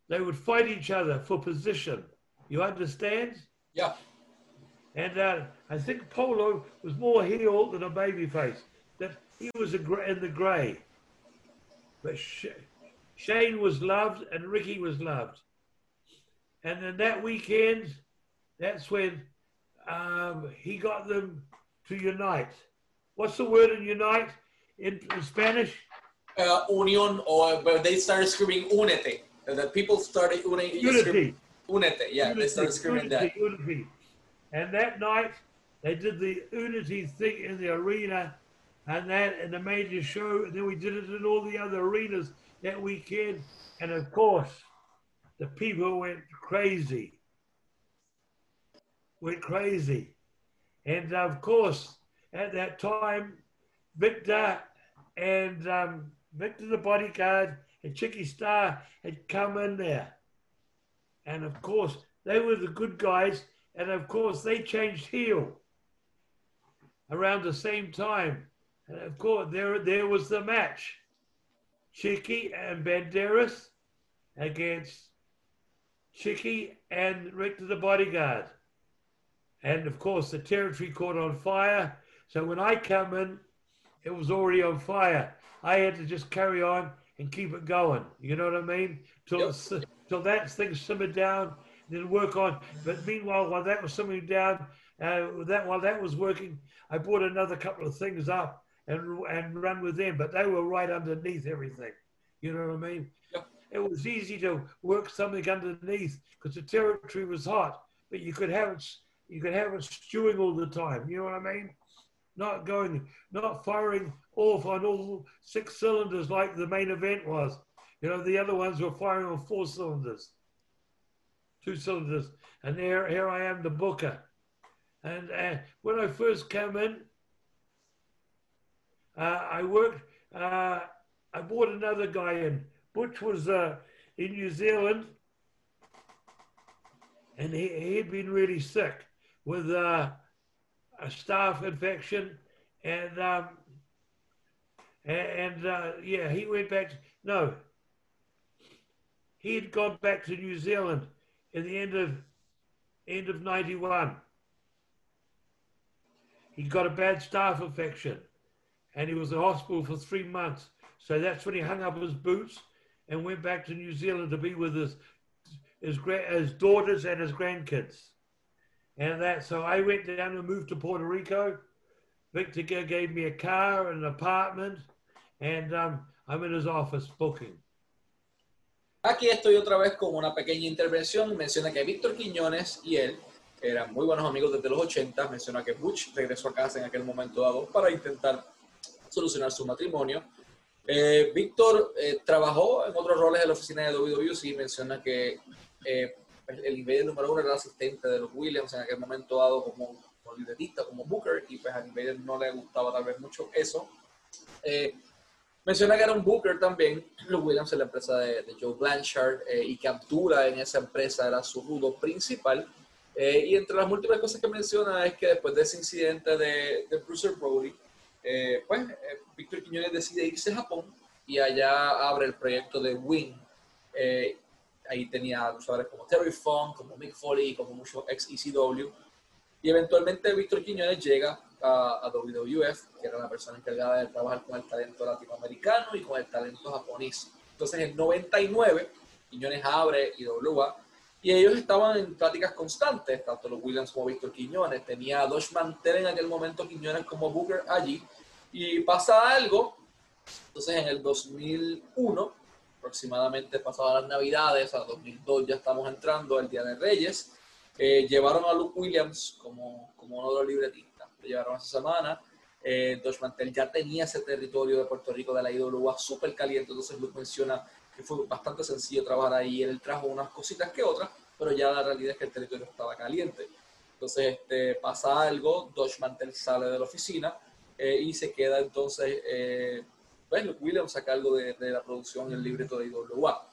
They would fight each other for position. You understand? Yeah. And uh, I think Polo was more heel than a baby face. That he was a in the grey. But Shane was loved and Ricky was loved. And then that weekend, that's when um, he got them to unite. What's the word in unite? in, in Spanish? Uh, union, or but they started screaming "Únete." The people started unity. Unity. Únete. Yeah, unity, they started screaming unity, that. Unity. And that night, they did the unity thing in the arena, and that in the major show. And then we did it in all the other arenas that weekend. And of course, the people went crazy. Went crazy. And of course, at that time, Victor and um, Victor the bodyguard and Chicky Starr had come in there. And of course, they were the good guys. And of course, they changed heel around the same time. And of course, there, there was the match Chicky and Banderas against Chicky and Victor the bodyguard. And of course, the territory caught on fire. So when I come in, it was already on fire. I had to just carry on and keep it going. You know what I mean? Till yep. till that thing simmered down, then work on. But meanwhile, while that was simmering down, uh, that while that was working, I brought another couple of things up and and run with them. But they were right underneath everything. You know what I mean? Yep. It was easy to work something underneath because the territory was hot, but you could have it you could have it stewing all the time. You know what I mean? not going, not firing off on all six cylinders like the main event was. You know, the other ones were firing on four cylinders, two cylinders. And there, here I am, the booker. And uh, when I first came in, I worked, uh, I brought another guy in. Butch was uh, in New Zealand, and he, he'd been really sick with uh, a staph infection, and um, and, uh, yeah, he went back. To, no, he had gone back to New Zealand in the end of end of '91. He got a bad staph infection, and he was in hospital for three months. So that's when he hung up his boots and went back to New Zealand to be with his his, his daughters and his grandkids and that. So I went down and moved to Puerto Rico. Victor gave me a car and an apartment, and um, I'm in his office booking. Aquí estoy otra vez con una pequeña intervención. Menciona que Víctor Quiñones y él eran muy buenos amigos desde los 80. Menciona que Butch regresó a casa en aquel momento dado para intentar solucionar su matrimonio. Eh, Víctor eh, trabajó en otros roles en la oficina de WWC, menciona que eh, el Invader número uno era asistente de los Williams en aquel momento dado como, como libretista, como Booker, y pues a Invader no le gustaba tal vez mucho eso. menciona que era un Booker también, los Williams en la empresa de, Joe Blanchard, y captura en esa empresa era su rudo principal. y entre las múltiples cosas que menciona es que después de ese incidente de, de Bruce Brody, eh, pues eh, Víctor Quiñones decide irse a Japón y allá abre el proyecto de Wing. Eh, ahí tenía usuarios como Terry Funk, como Mick Foley, como muchos ex ECW. Y eventualmente Víctor Quiñones llega a, WWF, que era la persona encargada de trabajar con el talento latinoamericano y con el talento japonés. Entonces en 99, Quiñones abre IWA y ellos estaban en pláticas constantes, tanto los Williams como Víctor Quiñones. Tenía a Dosh Mantel en aquel momento, Quiñones como Booker allí. Y pasa algo, entonces en el 2001, aproximadamente pasadas las Navidades, a 2002 ya estamos entrando, el Día de Reyes, eh, llevaron a Luke Williams como, como uno de los libretistas. Lo llevaron esa semana. Eh, Mantel ya tenía ese territorio de Puerto Rico de la IWA súper caliente, entonces Luke menciona que fue bastante sencillo trabajar ahí. Él trajo unas cositas que otras, pero ya la realidad es que el territorio estaba caliente. Entonces este, pasa algo, Dodge Mantel sale de la oficina eh, y se queda entonces eh, bueno, Williams a cargo de, de, la producción y el libreto de IWA.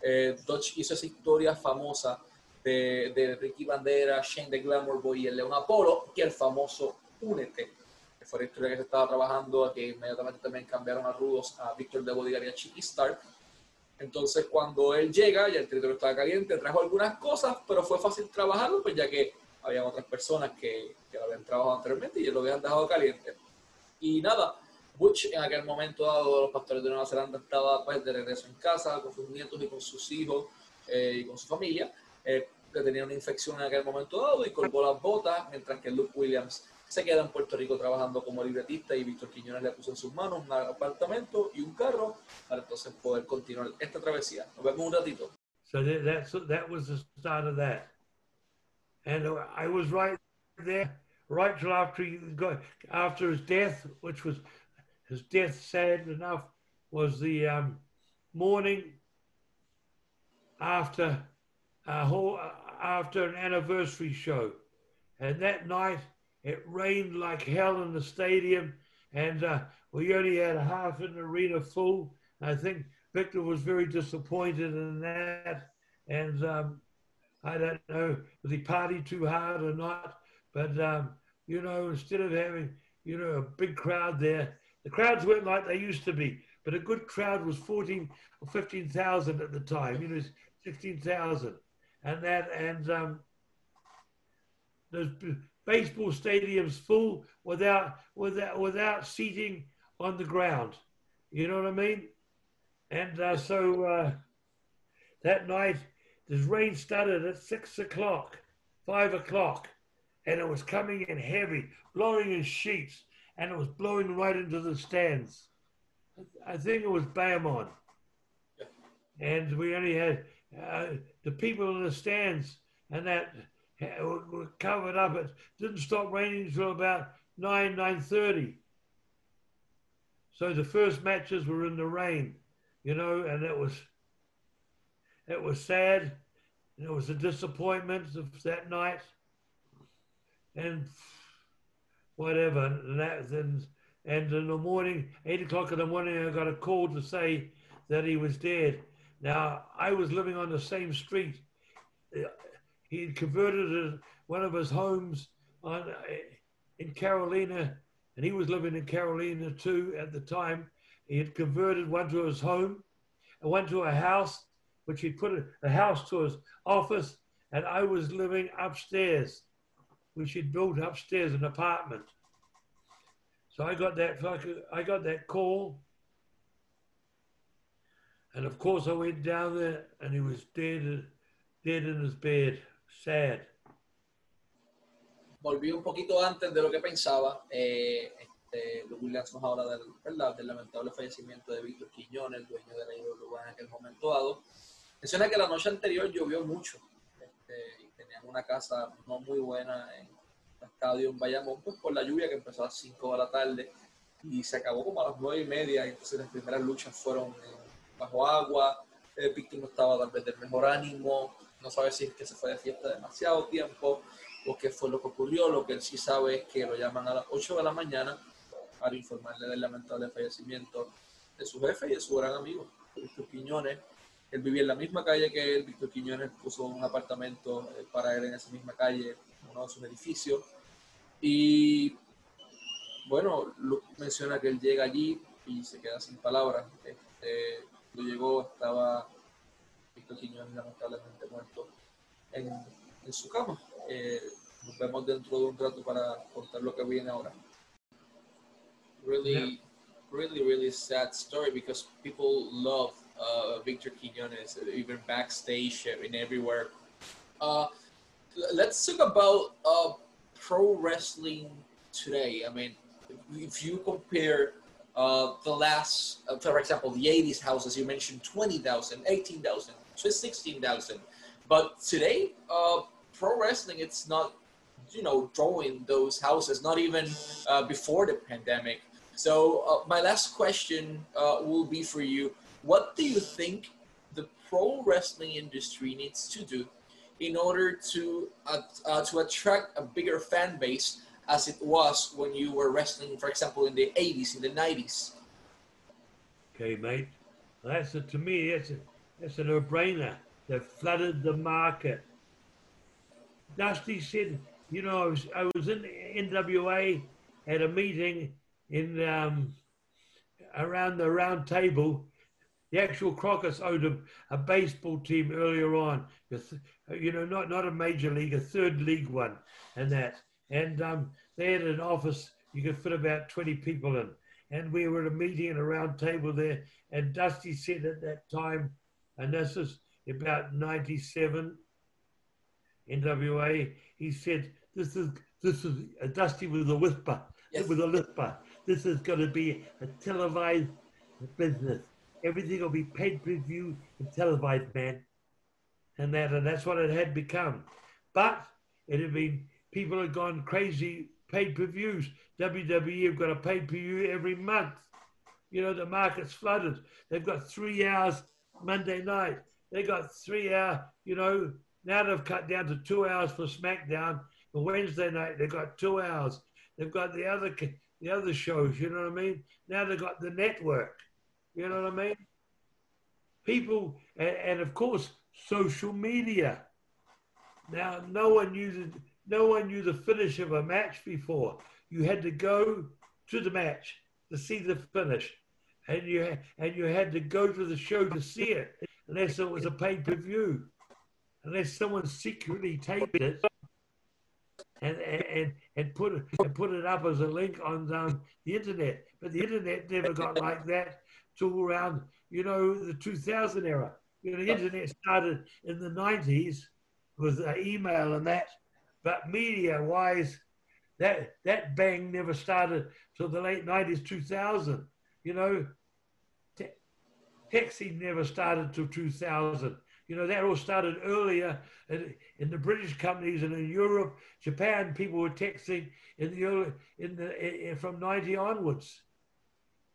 Eh, Dodge hizo esa historia famosa de, de, Ricky Bandera, Shane the Glamour Boy y el León Apolo, que el famoso Únete, que fue la historia que se estaba trabajando, que inmediatamente también cambiaron a rudos a Víctor de Bodigar y a Chicky Stark entonces, cuando él llega, ya el territorio estaba caliente, trajo algunas cosas, pero fue fácil trabajarlo, pues ya que había otras personas que, que lo habían trabajado anteriormente y lo habían dejado caliente. Y nada, Butch en aquel momento dado, los pastores de Nueva Zelanda estaba pues, de regreso en casa con sus nietos y con sus hijos eh, y con su familia, eh, que tenía una infección en aquel momento dado y colgó las botas, mientras que Luke Williams se queda en Puerto Rico trabajando como libretista y Víctor Quiñones le puso en sus manos un apartamento y un carro para entonces poder continuar esta travesía. Nos vemos un ratito. So that, that was the start of that. And I was right there, right till after he got, after his death, which was his death, sad enough, was the um, morning after a whole, after an anniversary show. And that night, it rained like hell in the stadium, and uh, we only had half an arena full. I think Victor was very disappointed in that, and um, I don't know was he party too hard or not. But um, you know, instead of having you know a big crowd there, the crowds weren't like they used to be. But a good crowd was 14 or 15,000 at the time. You know, 16,000, and that and um, there's baseball stadiums full without without without seating on the ground. You know what I mean? And uh, so uh, that night, the rain started at six o'clock, five o'clock, and it was coming in heavy, blowing in sheets, and it was blowing right into the stands. I think it was Bayamon. And we only had uh, the people in the stands and that were covered up. It didn't stop raining until about 9, 9.30. So the first matches were in the rain, you know, and it was, it was sad. And it was a disappointment of that night. And whatever. And, that, and, and in the morning, 8 o'clock in the morning, I got a call to say that he was dead. Now, I was living on the same street he had converted one of his homes on, in Carolina, and he was living in Carolina too at the time. He had converted one to his home and one to a house, which he put a, a house to his office, and I was living upstairs, which he'd built upstairs, an apartment. So I got that I got that call, and of course I went down there, and he was dead, dead in his bed. Sad. Volví un poquito antes de lo que pensaba. Eh, este, Williams nos habla del, ¿verdad? del lamentable fallecimiento de Víctor Quiñones, el dueño de la IWA en aquel momento dado. Menciona que la noche anterior llovió mucho una casa no muy buena en el estadio en Bayamón, pues por la lluvia que empezó a las 5 de la tarde. y se acabó como a las nueve y media. Entonces las primeras luchas fueron bajo agua. El víctima estaba tal vez del mejor ánimo. No sabe si es que se fue de fiesta demasiado tiempo o qué fue lo que ocurrió. Lo que él sí sabe es que lo llaman a las 8 de la mañana para informarle del lamentable fallecimiento de su jefe y de su gran amigo, Víctor Quiñones. Él vivía en la misma calle que él. Víctor Quiñones puso un apartamento eh, para él en esa misma calle, uno de sus edificios. Y bueno, Luke menciona que él llega allí y se queda sin palabras. Este, cuando llegó estaba Víctor Quiñones lamentablemente muerto en, en su cama. Eh, nos vemos dentro de un rato para contar lo que viene ahora. Really, really, really sad story because people love uh, Victor Quiñones, even backstage and everywhere. Uh, let's talk about uh, pro wrestling today. I mean, if you compare uh, the last, uh, for example, the 80s houses, you mentioned 20,000, 18,000, 16,000. But today, uh, pro wrestling, it's not, you know, drawing those houses, not even uh, before the pandemic. So, uh, my last question uh, will be for you What do you think the pro wrestling industry needs to do in order to, to attract a bigger fan base as it was when you were wrestling, for example, in the 80s, in the 90s. Okay, mate. That's a, to me, that's a, that's a no-brainer. They've flooded the market. Dusty said, you know, I was, I was in NWA at a meeting in um, around the round table. The actual Crocketts owed a, a baseball team earlier on, you know, not, not a major league, a third league one, and that. And um, they had an office you could fit about 20 people in. And we were at a meeting at a round table there. And Dusty said at that time, and this is about 97 NWA, he said, this is, this is, uh, Dusty with a whisper, yes. with a whisper. This is going to be a televised business. Everything will be paid per view and televised, man. And that, and that's what it had become. But it had been people have gone crazy pay per views. WWE have got a pay per view every month. You know, the market's flooded. They've got three hours Monday night. They got three hour, you know, now they've cut down to two hours for SmackDown. For Wednesday night, they've got two hours. They've got the other the other shows, you know what I mean? Now they've got the network. You know what I mean? People, and, and of course, social media. Now, no one uses no one knew the finish of a match before. You had to go to the match to see the finish, and you and you had to go to the show to see it, unless it was a pay per view, unless someone secretly taped it and and and put it and put it up as a link on um, the internet. But the internet never got like that till around you know the 2000 era. You know, the internet started in the 90s with uh, email and that but media wise, that that bang never started till the late nineties, two thousand. You know, te- taxi never started till two thousand. You know, that all started earlier in, in, the British companies and in Europe, Japan. People were texting in the early, in the in, from ninety onwards.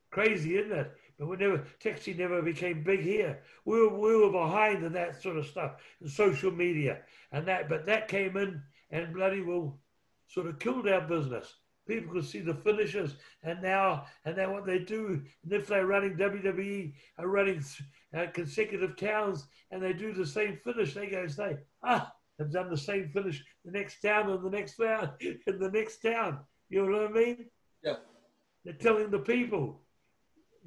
Crazy, isn't it? But we never taxi never became big here. We were we were behind in that sort of stuff, in social media and that. But that came in and bloody well sort of killed our business. People could see the finishes, and now and now what they do, and if they're running WWE, are running uh, consecutive towns, and they do the same finish, they go and say, ah, they've done the same finish the next town and the next town and the next town. You know what I mean? Yeah. They're telling the people.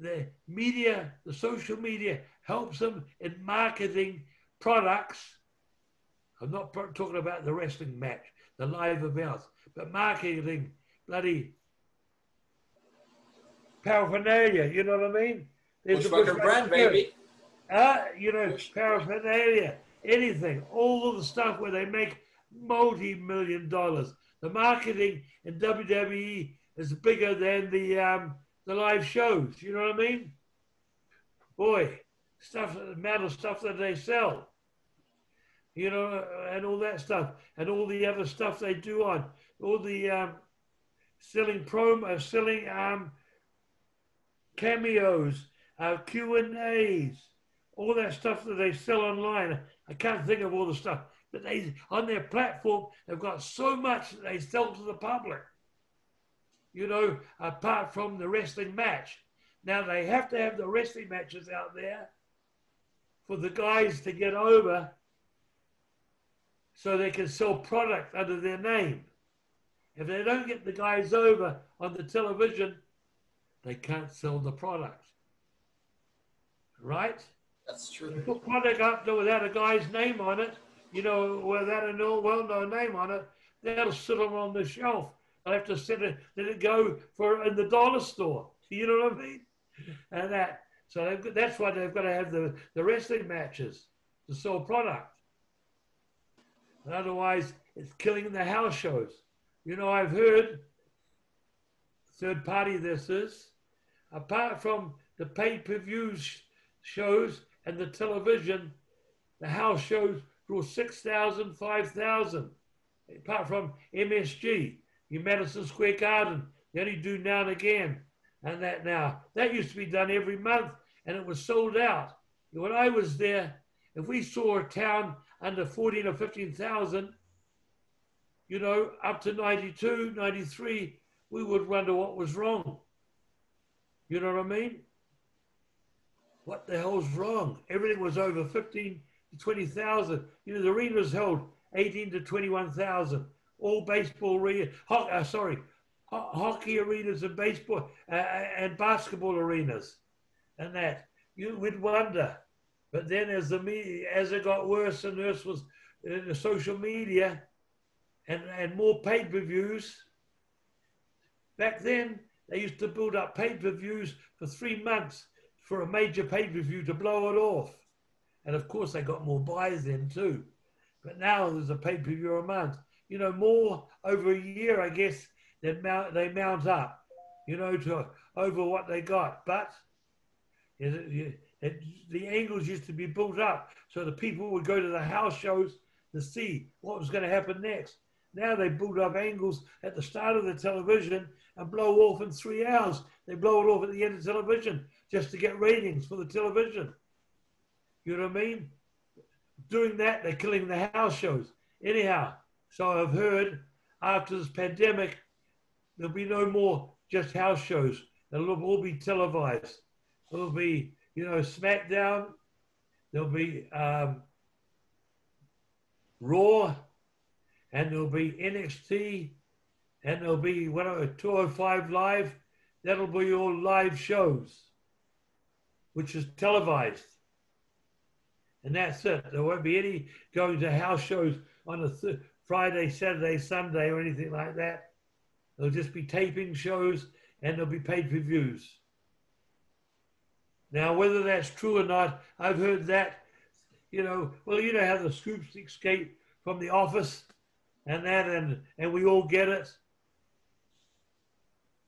The media, the social media helps them in marketing products I'm not talking about the wrestling match, the live events, but marketing bloody paraphernalia. You know what I mean? There's Bushwhacker brand, baby. Uh, you know, paraphernalia, anything, all of the stuff where they make multi-million dollars. The marketing in WWE is bigger than the um, the live shows. You know what I mean? Boy, stuff, of stuff that they sell you know, and all that stuff, and all the other stuff they do on all the um, selling promo, selling um, cameos, uh, Q and A's, all that stuff that they sell online. I can't think of all the stuff, but they on their platform they've got so much that they sell to the public. You know, apart from the wrestling match. Now they have to have the wrestling matches out there for the guys to get over so they can sell product under their name. If they don't get the guys over on the television, they can't sell the product. Right? That's true. You put product up there without a guy's name on it, you know, without a well-known name on it, that'll sit them on the shelf. I'll have to set it, let it go for in the dollar store. You know what I mean? And that. So that's why they've got to have the, the wrestling matches to sell product. Otherwise, it's killing the house shows. You know, I've heard, third party this is, apart from the pay per view shows and the television, the house shows draw 6,000, 5,000. Apart from MSG, in Madison Square Garden, they only do now and again. And that now, that used to be done every month and it was sold out. When I was there, if we saw a town under 14 or 15,000, you know, up to 92, 93, we would wonder what was wrong. You know what I mean? What the hell's wrong? Everything was over 15 to 20,000. You know, the arena was held 18 to 21,000. All baseball arenas, ho- uh, sorry, ho- hockey arenas and baseball uh, uh, and basketball arenas and that. You would wonder but then as the media, as it got worse and worse was in the social media and, and more pay-per-views, back then they used to build up pay-per-views for three months for a major pay-per-view to blow it off. And of course they got more buys then too. But now there's a pay-per-view a month. You know, more over a year, I guess, they mount, they mount up, you know, to over what they got. But it, the angles used to be built up so the people would go to the house shows to see what was going to happen next. Now they build up angles at the start of the television and blow off in three hours. They blow it off at the end of television just to get ratings for the television. You know what I mean? Doing that, they're killing the house shows. Anyhow, so I've heard after this pandemic, there'll be no more just house shows. It'll all be televised. It'll be you know, SmackDown, there'll be um, Raw, and there'll be NXT, and there'll be whatever 205 Live. That'll be all live shows, which is televised. And that's it. There won't be any going to house shows on a th- Friday, Saturday, Sunday, or anything like that. There'll just be taping shows and there'll be paid per views. Now, whether that's true or not, I've heard that, you know, well, you know how the scoops escape from the office and that, and, and we all get it.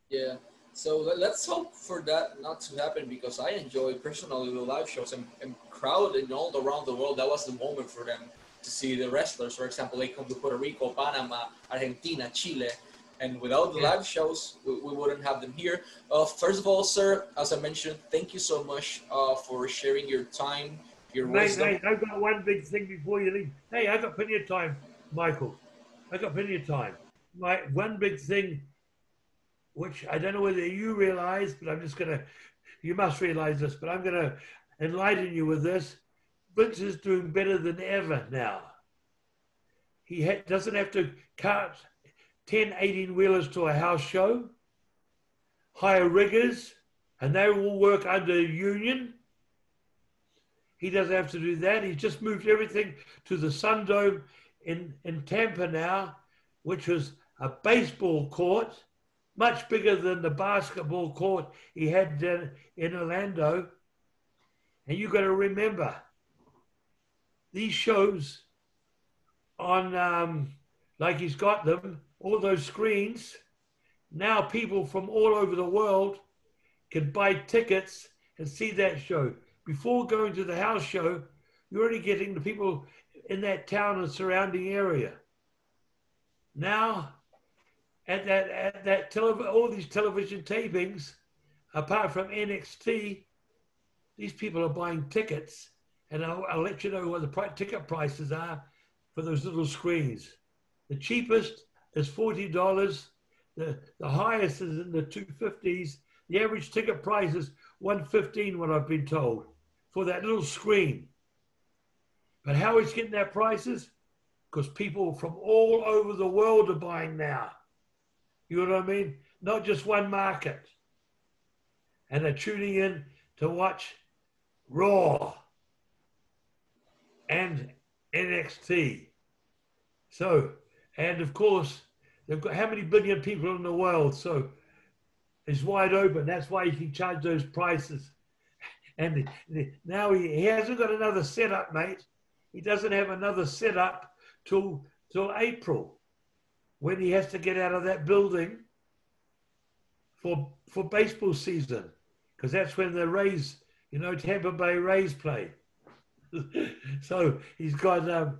Yeah. So let's hope for that not to happen because I enjoy personally the live shows and, and crowded all around the world. That was the moment for them to see the wrestlers. For example, they come to Puerto Rico, Panama, Argentina, Chile, and without the yeah. live shows, we, we, wouldn't have them here. Uh, first of all, sir, as I mentioned, thank you so much uh, for sharing your time, your hey, wisdom. Hey, I've got one big thing before you leave. Hey, I've got plenty of time, Michael. I've got plenty of time. My one big thing, which I don't know whether you realize, but I'm just gonna. You must realize this, but I'm gonna enlighten you with this. Vince is doing better than ever now. He ha- doesn't have to cut 10 18 wheelers to a house show, hire riggers, and they will work under union. He doesn't have to do that. He's just moved everything to the Sun Dome in, in Tampa now, which was a baseball court, much bigger than the basketball court he had in Orlando. And you've got to remember, these shows on, um, like he's got them, all those screens, now people from all over the world can buy tickets and see that show. Before going to the house show, you're only getting the people in that town and surrounding area. Now, at that at that television, all these television tapings apart from NXT, these people are buying tickets, and I'll, I'll let you know what the ticket prices are for those little screens. The cheapest is forty dollars. The the highest is in the two fifties. The average ticket price is one fifteen. What I've been told for that little screen. But how is getting that prices? Because people from all over the world are buying now. You know what I mean? Not just one market. And they're tuning in to watch Raw and NXT. So, and of course, they've got how many billion people in the world? So it's wide open. That's why you can charge those prices. And now he, he hasn't got another setup, mate. He doesn't have another setup till till April, when he has to get out of that building for for baseball season, because that's when the Rays, you know, Tampa Bay Rays play. so he's got. Um,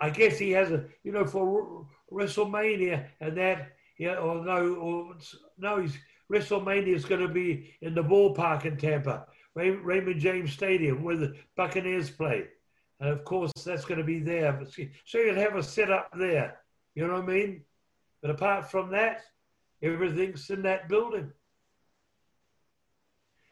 I guess he has a, you know, for WrestleMania and that. Yeah, or no, or no, he's WrestleMania is going to be in the ballpark in Tampa, Raymond James Stadium, where the Buccaneers play. And of course, that's going to be there. So you'll have a setup there. You know what I mean? But apart from that, everything's in that building.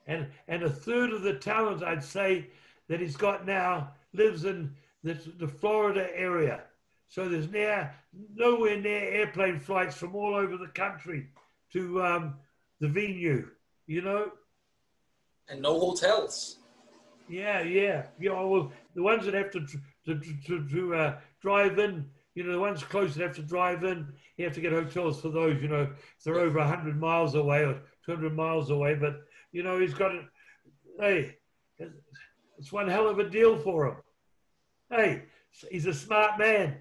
And, and a third of the talent, I'd say, that he's got now lives in the, the Florida area. So there's near, nowhere near airplane flights from all over the country to um, the venue, you know? And no hotels. Yeah, yeah, yeah. Well, the ones that have to to to, to uh, drive in, you know, the ones close that have to drive in, you have to get hotels for those. You know, if they're over hundred miles away or two hundred miles away. But you know, he's got it. Hey, it's one hell of a deal for him. Hey, he's a smart man.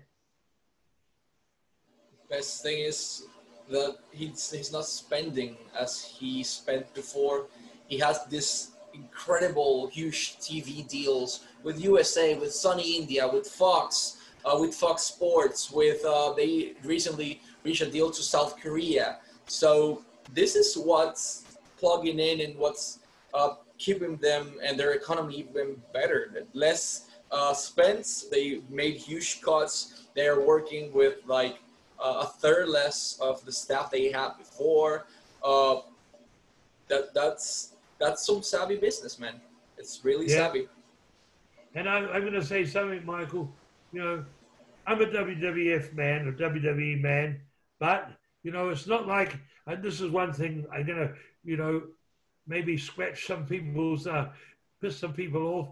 Best thing is that he's he's not spending as he spent before. He has this incredible, huge TV deals with USA, with Sony India, with Fox, uh, with Fox Sports, with uh, they recently reached a deal to South Korea. So this is what's plugging in and what's uh, keeping them and their economy even better. Less uh, spends, they made huge cuts. They are working with like uh, a third less of the staff they had before. Uh, that that's that's some savvy businessman. It's really yeah. savvy. And I, I'm going to say something, Michael. You know, I'm a WWF man, a WWE man, but you know, it's not like. And this is one thing I'm going to, you know, maybe scratch some people's, uh, piss some people off.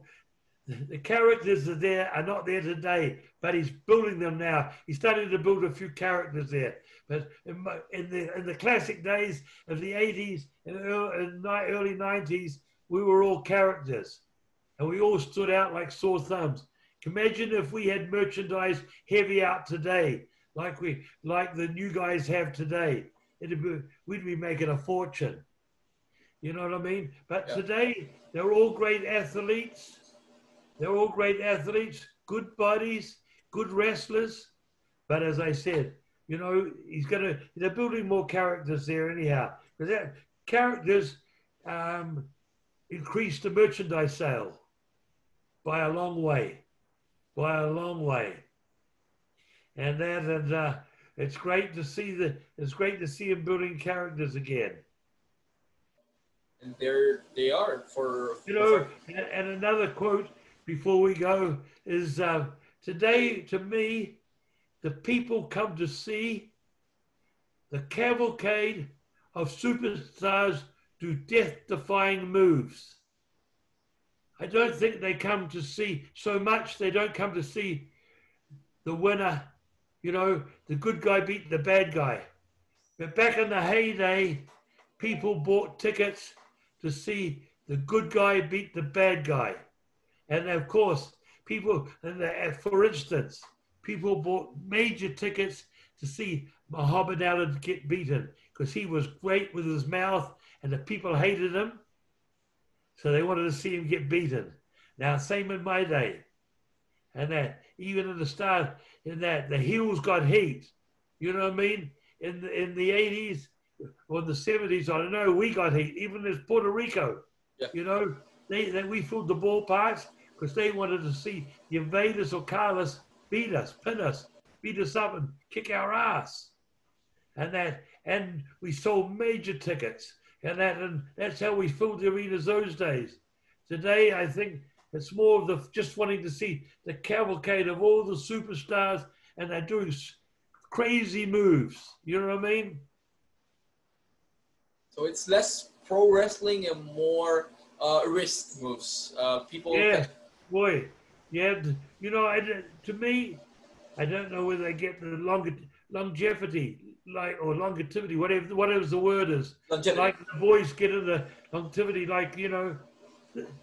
The characters are there are not there today, but he's building them now. He's starting to build a few characters there. But in, in the in the classic days of the 80s and early, early 90s, we were all characters, and we all stood out like sore thumbs. Imagine if we had merchandise heavy out today, like we like the new guys have today. It'd be, we'd be making a fortune. You know what I mean? But yeah. today, they're all great athletes they're all great athletes, good bodies, good wrestlers. But as I said, you know, he's going to, they're building more characters there anyhow. Because that characters um, increase the merchandise sale by a long way, by a long way. And that, and uh, it's great to see the, it's great to see him building characters again. And they're, they are for, you know, and, and another quote before we go is uh, today, to me, the people come to see the cavalcade of superstars do death defying moves. I don't think they come to see so much, they don't come to see the winner, you know, the good guy beat the bad guy. But back in the heyday, people bought tickets to see the good guy beat the bad guy. And of course, people, and uh, for instance, people bought major tickets to see Muhammad Ali get beaten because he was great with his mouth and the people hated him. So they wanted to see him get beaten. Now, same in my day. And that even in the start, in that the heels got heat. You know what I mean? In the, in the 80s, or the 70s, I don't know, we got heat. Even as Puerto Rico, Yeah. you know, they, they we filled the ballparks because they wanted to see the invaders or Carlos beat us, pin us, beat us up, and kick our ass. And that, and we sold major tickets, and that, and that's how we filled the arenas those days. Today, I think it's more of the just wanting to see the cavalcade of all the superstars, and they're doing crazy moves. You know what I mean? So it's less pro wrestling and more uh, wrist moves. Uh, people. Yeah, boy. Yeah, you know, I, to me, I don't know whether they get the longer longevity, like or longevity, whatever whatever the word is. Longevity. Like the boys get in the longevity, like you know,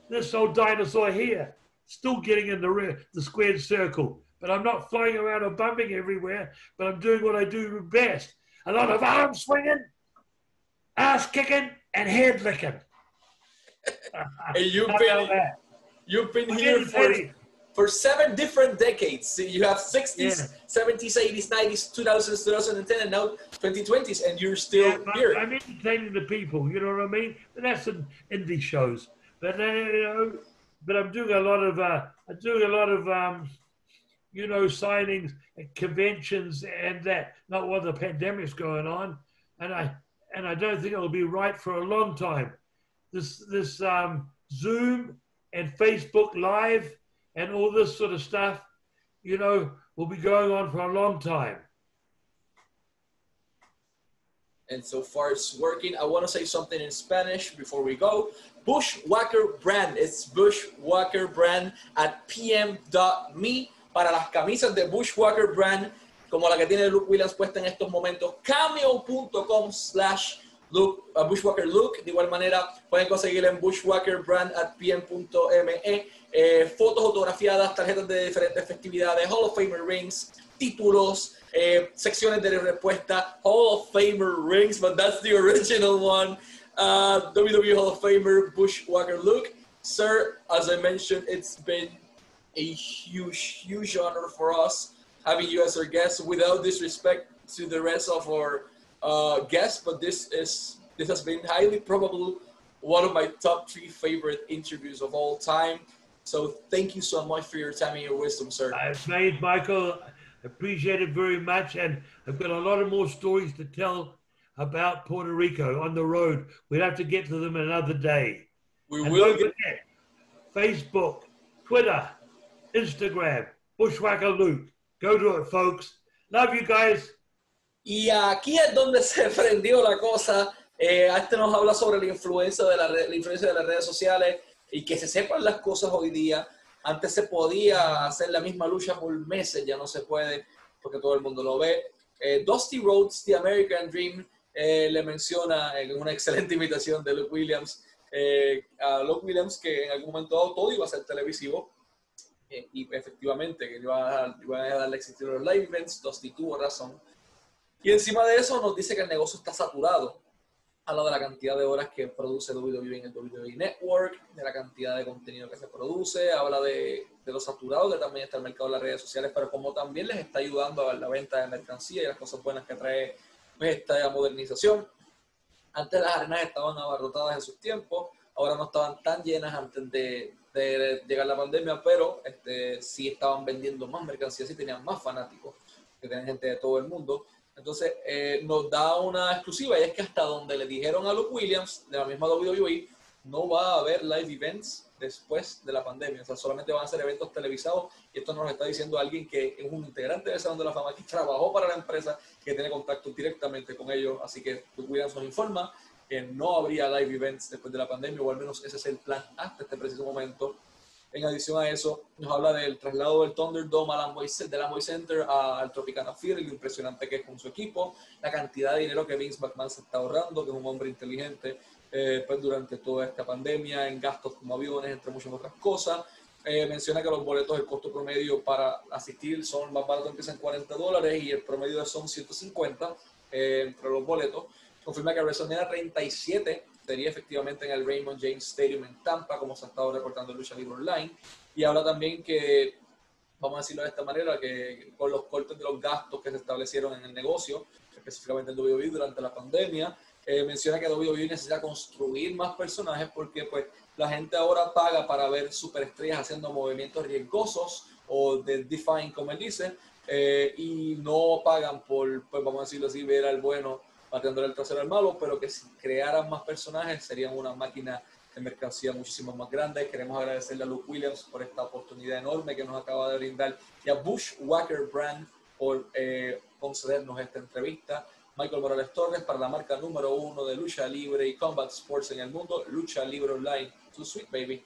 this old dinosaur here, still getting in the the squared circle. But I'm not flying around or bumping everywhere. But I'm doing what I do best: a lot of arm swinging, ass kicking, and head licking. and you've been you've been here for for seven different decades. So you have 60s, Yeah. 70s, 80s, 90s, 2000s, 2010, and now 2020s, and you're still Yeah, but here. I'm entertaining the people, you know what I mean? But that's in indie shows. But uh, you know, but I'm doing a lot of uh, I'm doing a lot of um, you know signings and conventions and that. Not while the pandemic's going on, and I and I don't think it'll be right for a long time. This this um, Zoom and Facebook Live and all this sort of stuff, you know, will be going on for a long time. and so far it's working. I want to say something in Spanish before we go. Bushwhacker Brand. It's Bushwhacker Brand at pm.me para las camisas de Bushwhacker Brand, como la que tiene Luke Williams puesta en estos momentos. Cameo.com slash Luke, uh, Bushwhacker Look. De igual manera, pueden conseguirla en Bushwhacker Brand at pm.me. Eh, fotos autografiadas, tarjetas de diferentes festividades, Hall of Famer rings, títulos, eh, secciones de respuesta, Hall of Famer rings, but that's the original one. Uh, WWE Hall of Famer Bushwhacker Luke. Sir, as I mentioned, it's been a huge, huge honor for us having you as our guest. Without disrespect to the rest of our uh, guests, but this is this has been highly probable one of my top three favorite interviews of all time. So thank you so much for your time and your wisdom, sir. I've made Michael appreciate it very much, and I've got a lot of more stories to tell about Puerto Rico on the road. We'd have to get to them another day. We And will get forget, Facebook, Twitter, Instagram, Bushwhacker Luke. Go it, folks. Love you guys. Y aquí es donde se prendió la cosa. Eh, este nos habla sobre la influencia, de la, la influencia de las redes sociales y que se sepan las cosas hoy día. Antes se podía hacer la misma lucha por meses, ya no se puede porque todo el mundo lo ve. Eh, Dusty Rhodes, The American Dream, eh, le menciona en una excelente invitación de Luke Williams, eh, a Luke Williams que en algún momento todo iba a ser televisivo. Eh, y efectivamente, que iba a, iba a darle existir los live events, Dusty tuvo razón. Y encima de eso nos dice que el negocio está saturado. Habla de la cantidad de horas que produce WWE en el WWE Network, de la cantidad de contenido que se produce, habla de, de lo saturado que también está el mercado de las redes sociales, pero como también les está ayudando a la venta de mercancía y las cosas buenas que trae pues, esta modernización. Antes las arenas estaban abarrotadas en sus tiempos, ahora no estaban tan llenas antes de, de llegar la pandemia, pero este, sí estaban vendiendo más mercancías y tenían más fanáticos, que tenían gente de todo el mundo. Entonces eh, nos da una exclusiva y es que hasta donde le dijeron a Luke Williams, de la misma WWE, no va a haber live events después de la pandemia. O sea, solamente van a ser eventos televisados y esto nos está diciendo alguien que es un integrante del Salón de la Fama, que trabajó para la empresa, que tiene contacto directamente con ellos. Así que Luke Williams nos informa que no habría live events después de la pandemia, o al menos ese es el plan hasta este preciso momento. En adición a eso, nos habla del traslado del Thunderdome al Amway, del Amway Center al Tropicana Field y lo impresionante que es con su equipo, la cantidad de dinero que Vince McMahon se está ahorrando, que es un hombre inteligente, eh, pues durante toda esta pandemia, en gastos como aviones, entre muchas otras cosas. Eh, menciona que los boletos, el costo promedio para asistir son más baratos, empiezan en 40 dólares y el promedio son 150 eh, entre los boletos. Confirma que WrestleMania 37 sería efectivamente en el Raymond James Stadium en Tampa, como se ha estado reportando en Lucha Libre Online. Y habla también que, vamos a decirlo de esta manera, que con los cortes de los gastos que se establecieron en el negocio, específicamente el WWE durante la pandemia. Eh, menciona que WWE necesita construir más personajes porque pues la gente ahora paga para ver superestrellas haciendo movimientos riesgosos o de define como él dice eh, y no pagan por, pues vamos a decirlo así, ver al bueno pateando el trasero al malo, pero que si crearan más personajes serían una máquina de mercancía muchísimo más grande. Queremos agradecerle a Luke Williams por esta oportunidad enorme que nos acaba de brindar y a Bushwhacker Brand por eh, concedernos esta entrevista. Michael Morales Torres para la marca número uno de lucha libre y combat sports en el mundo, Lucha Libre Online. Too sweet, baby.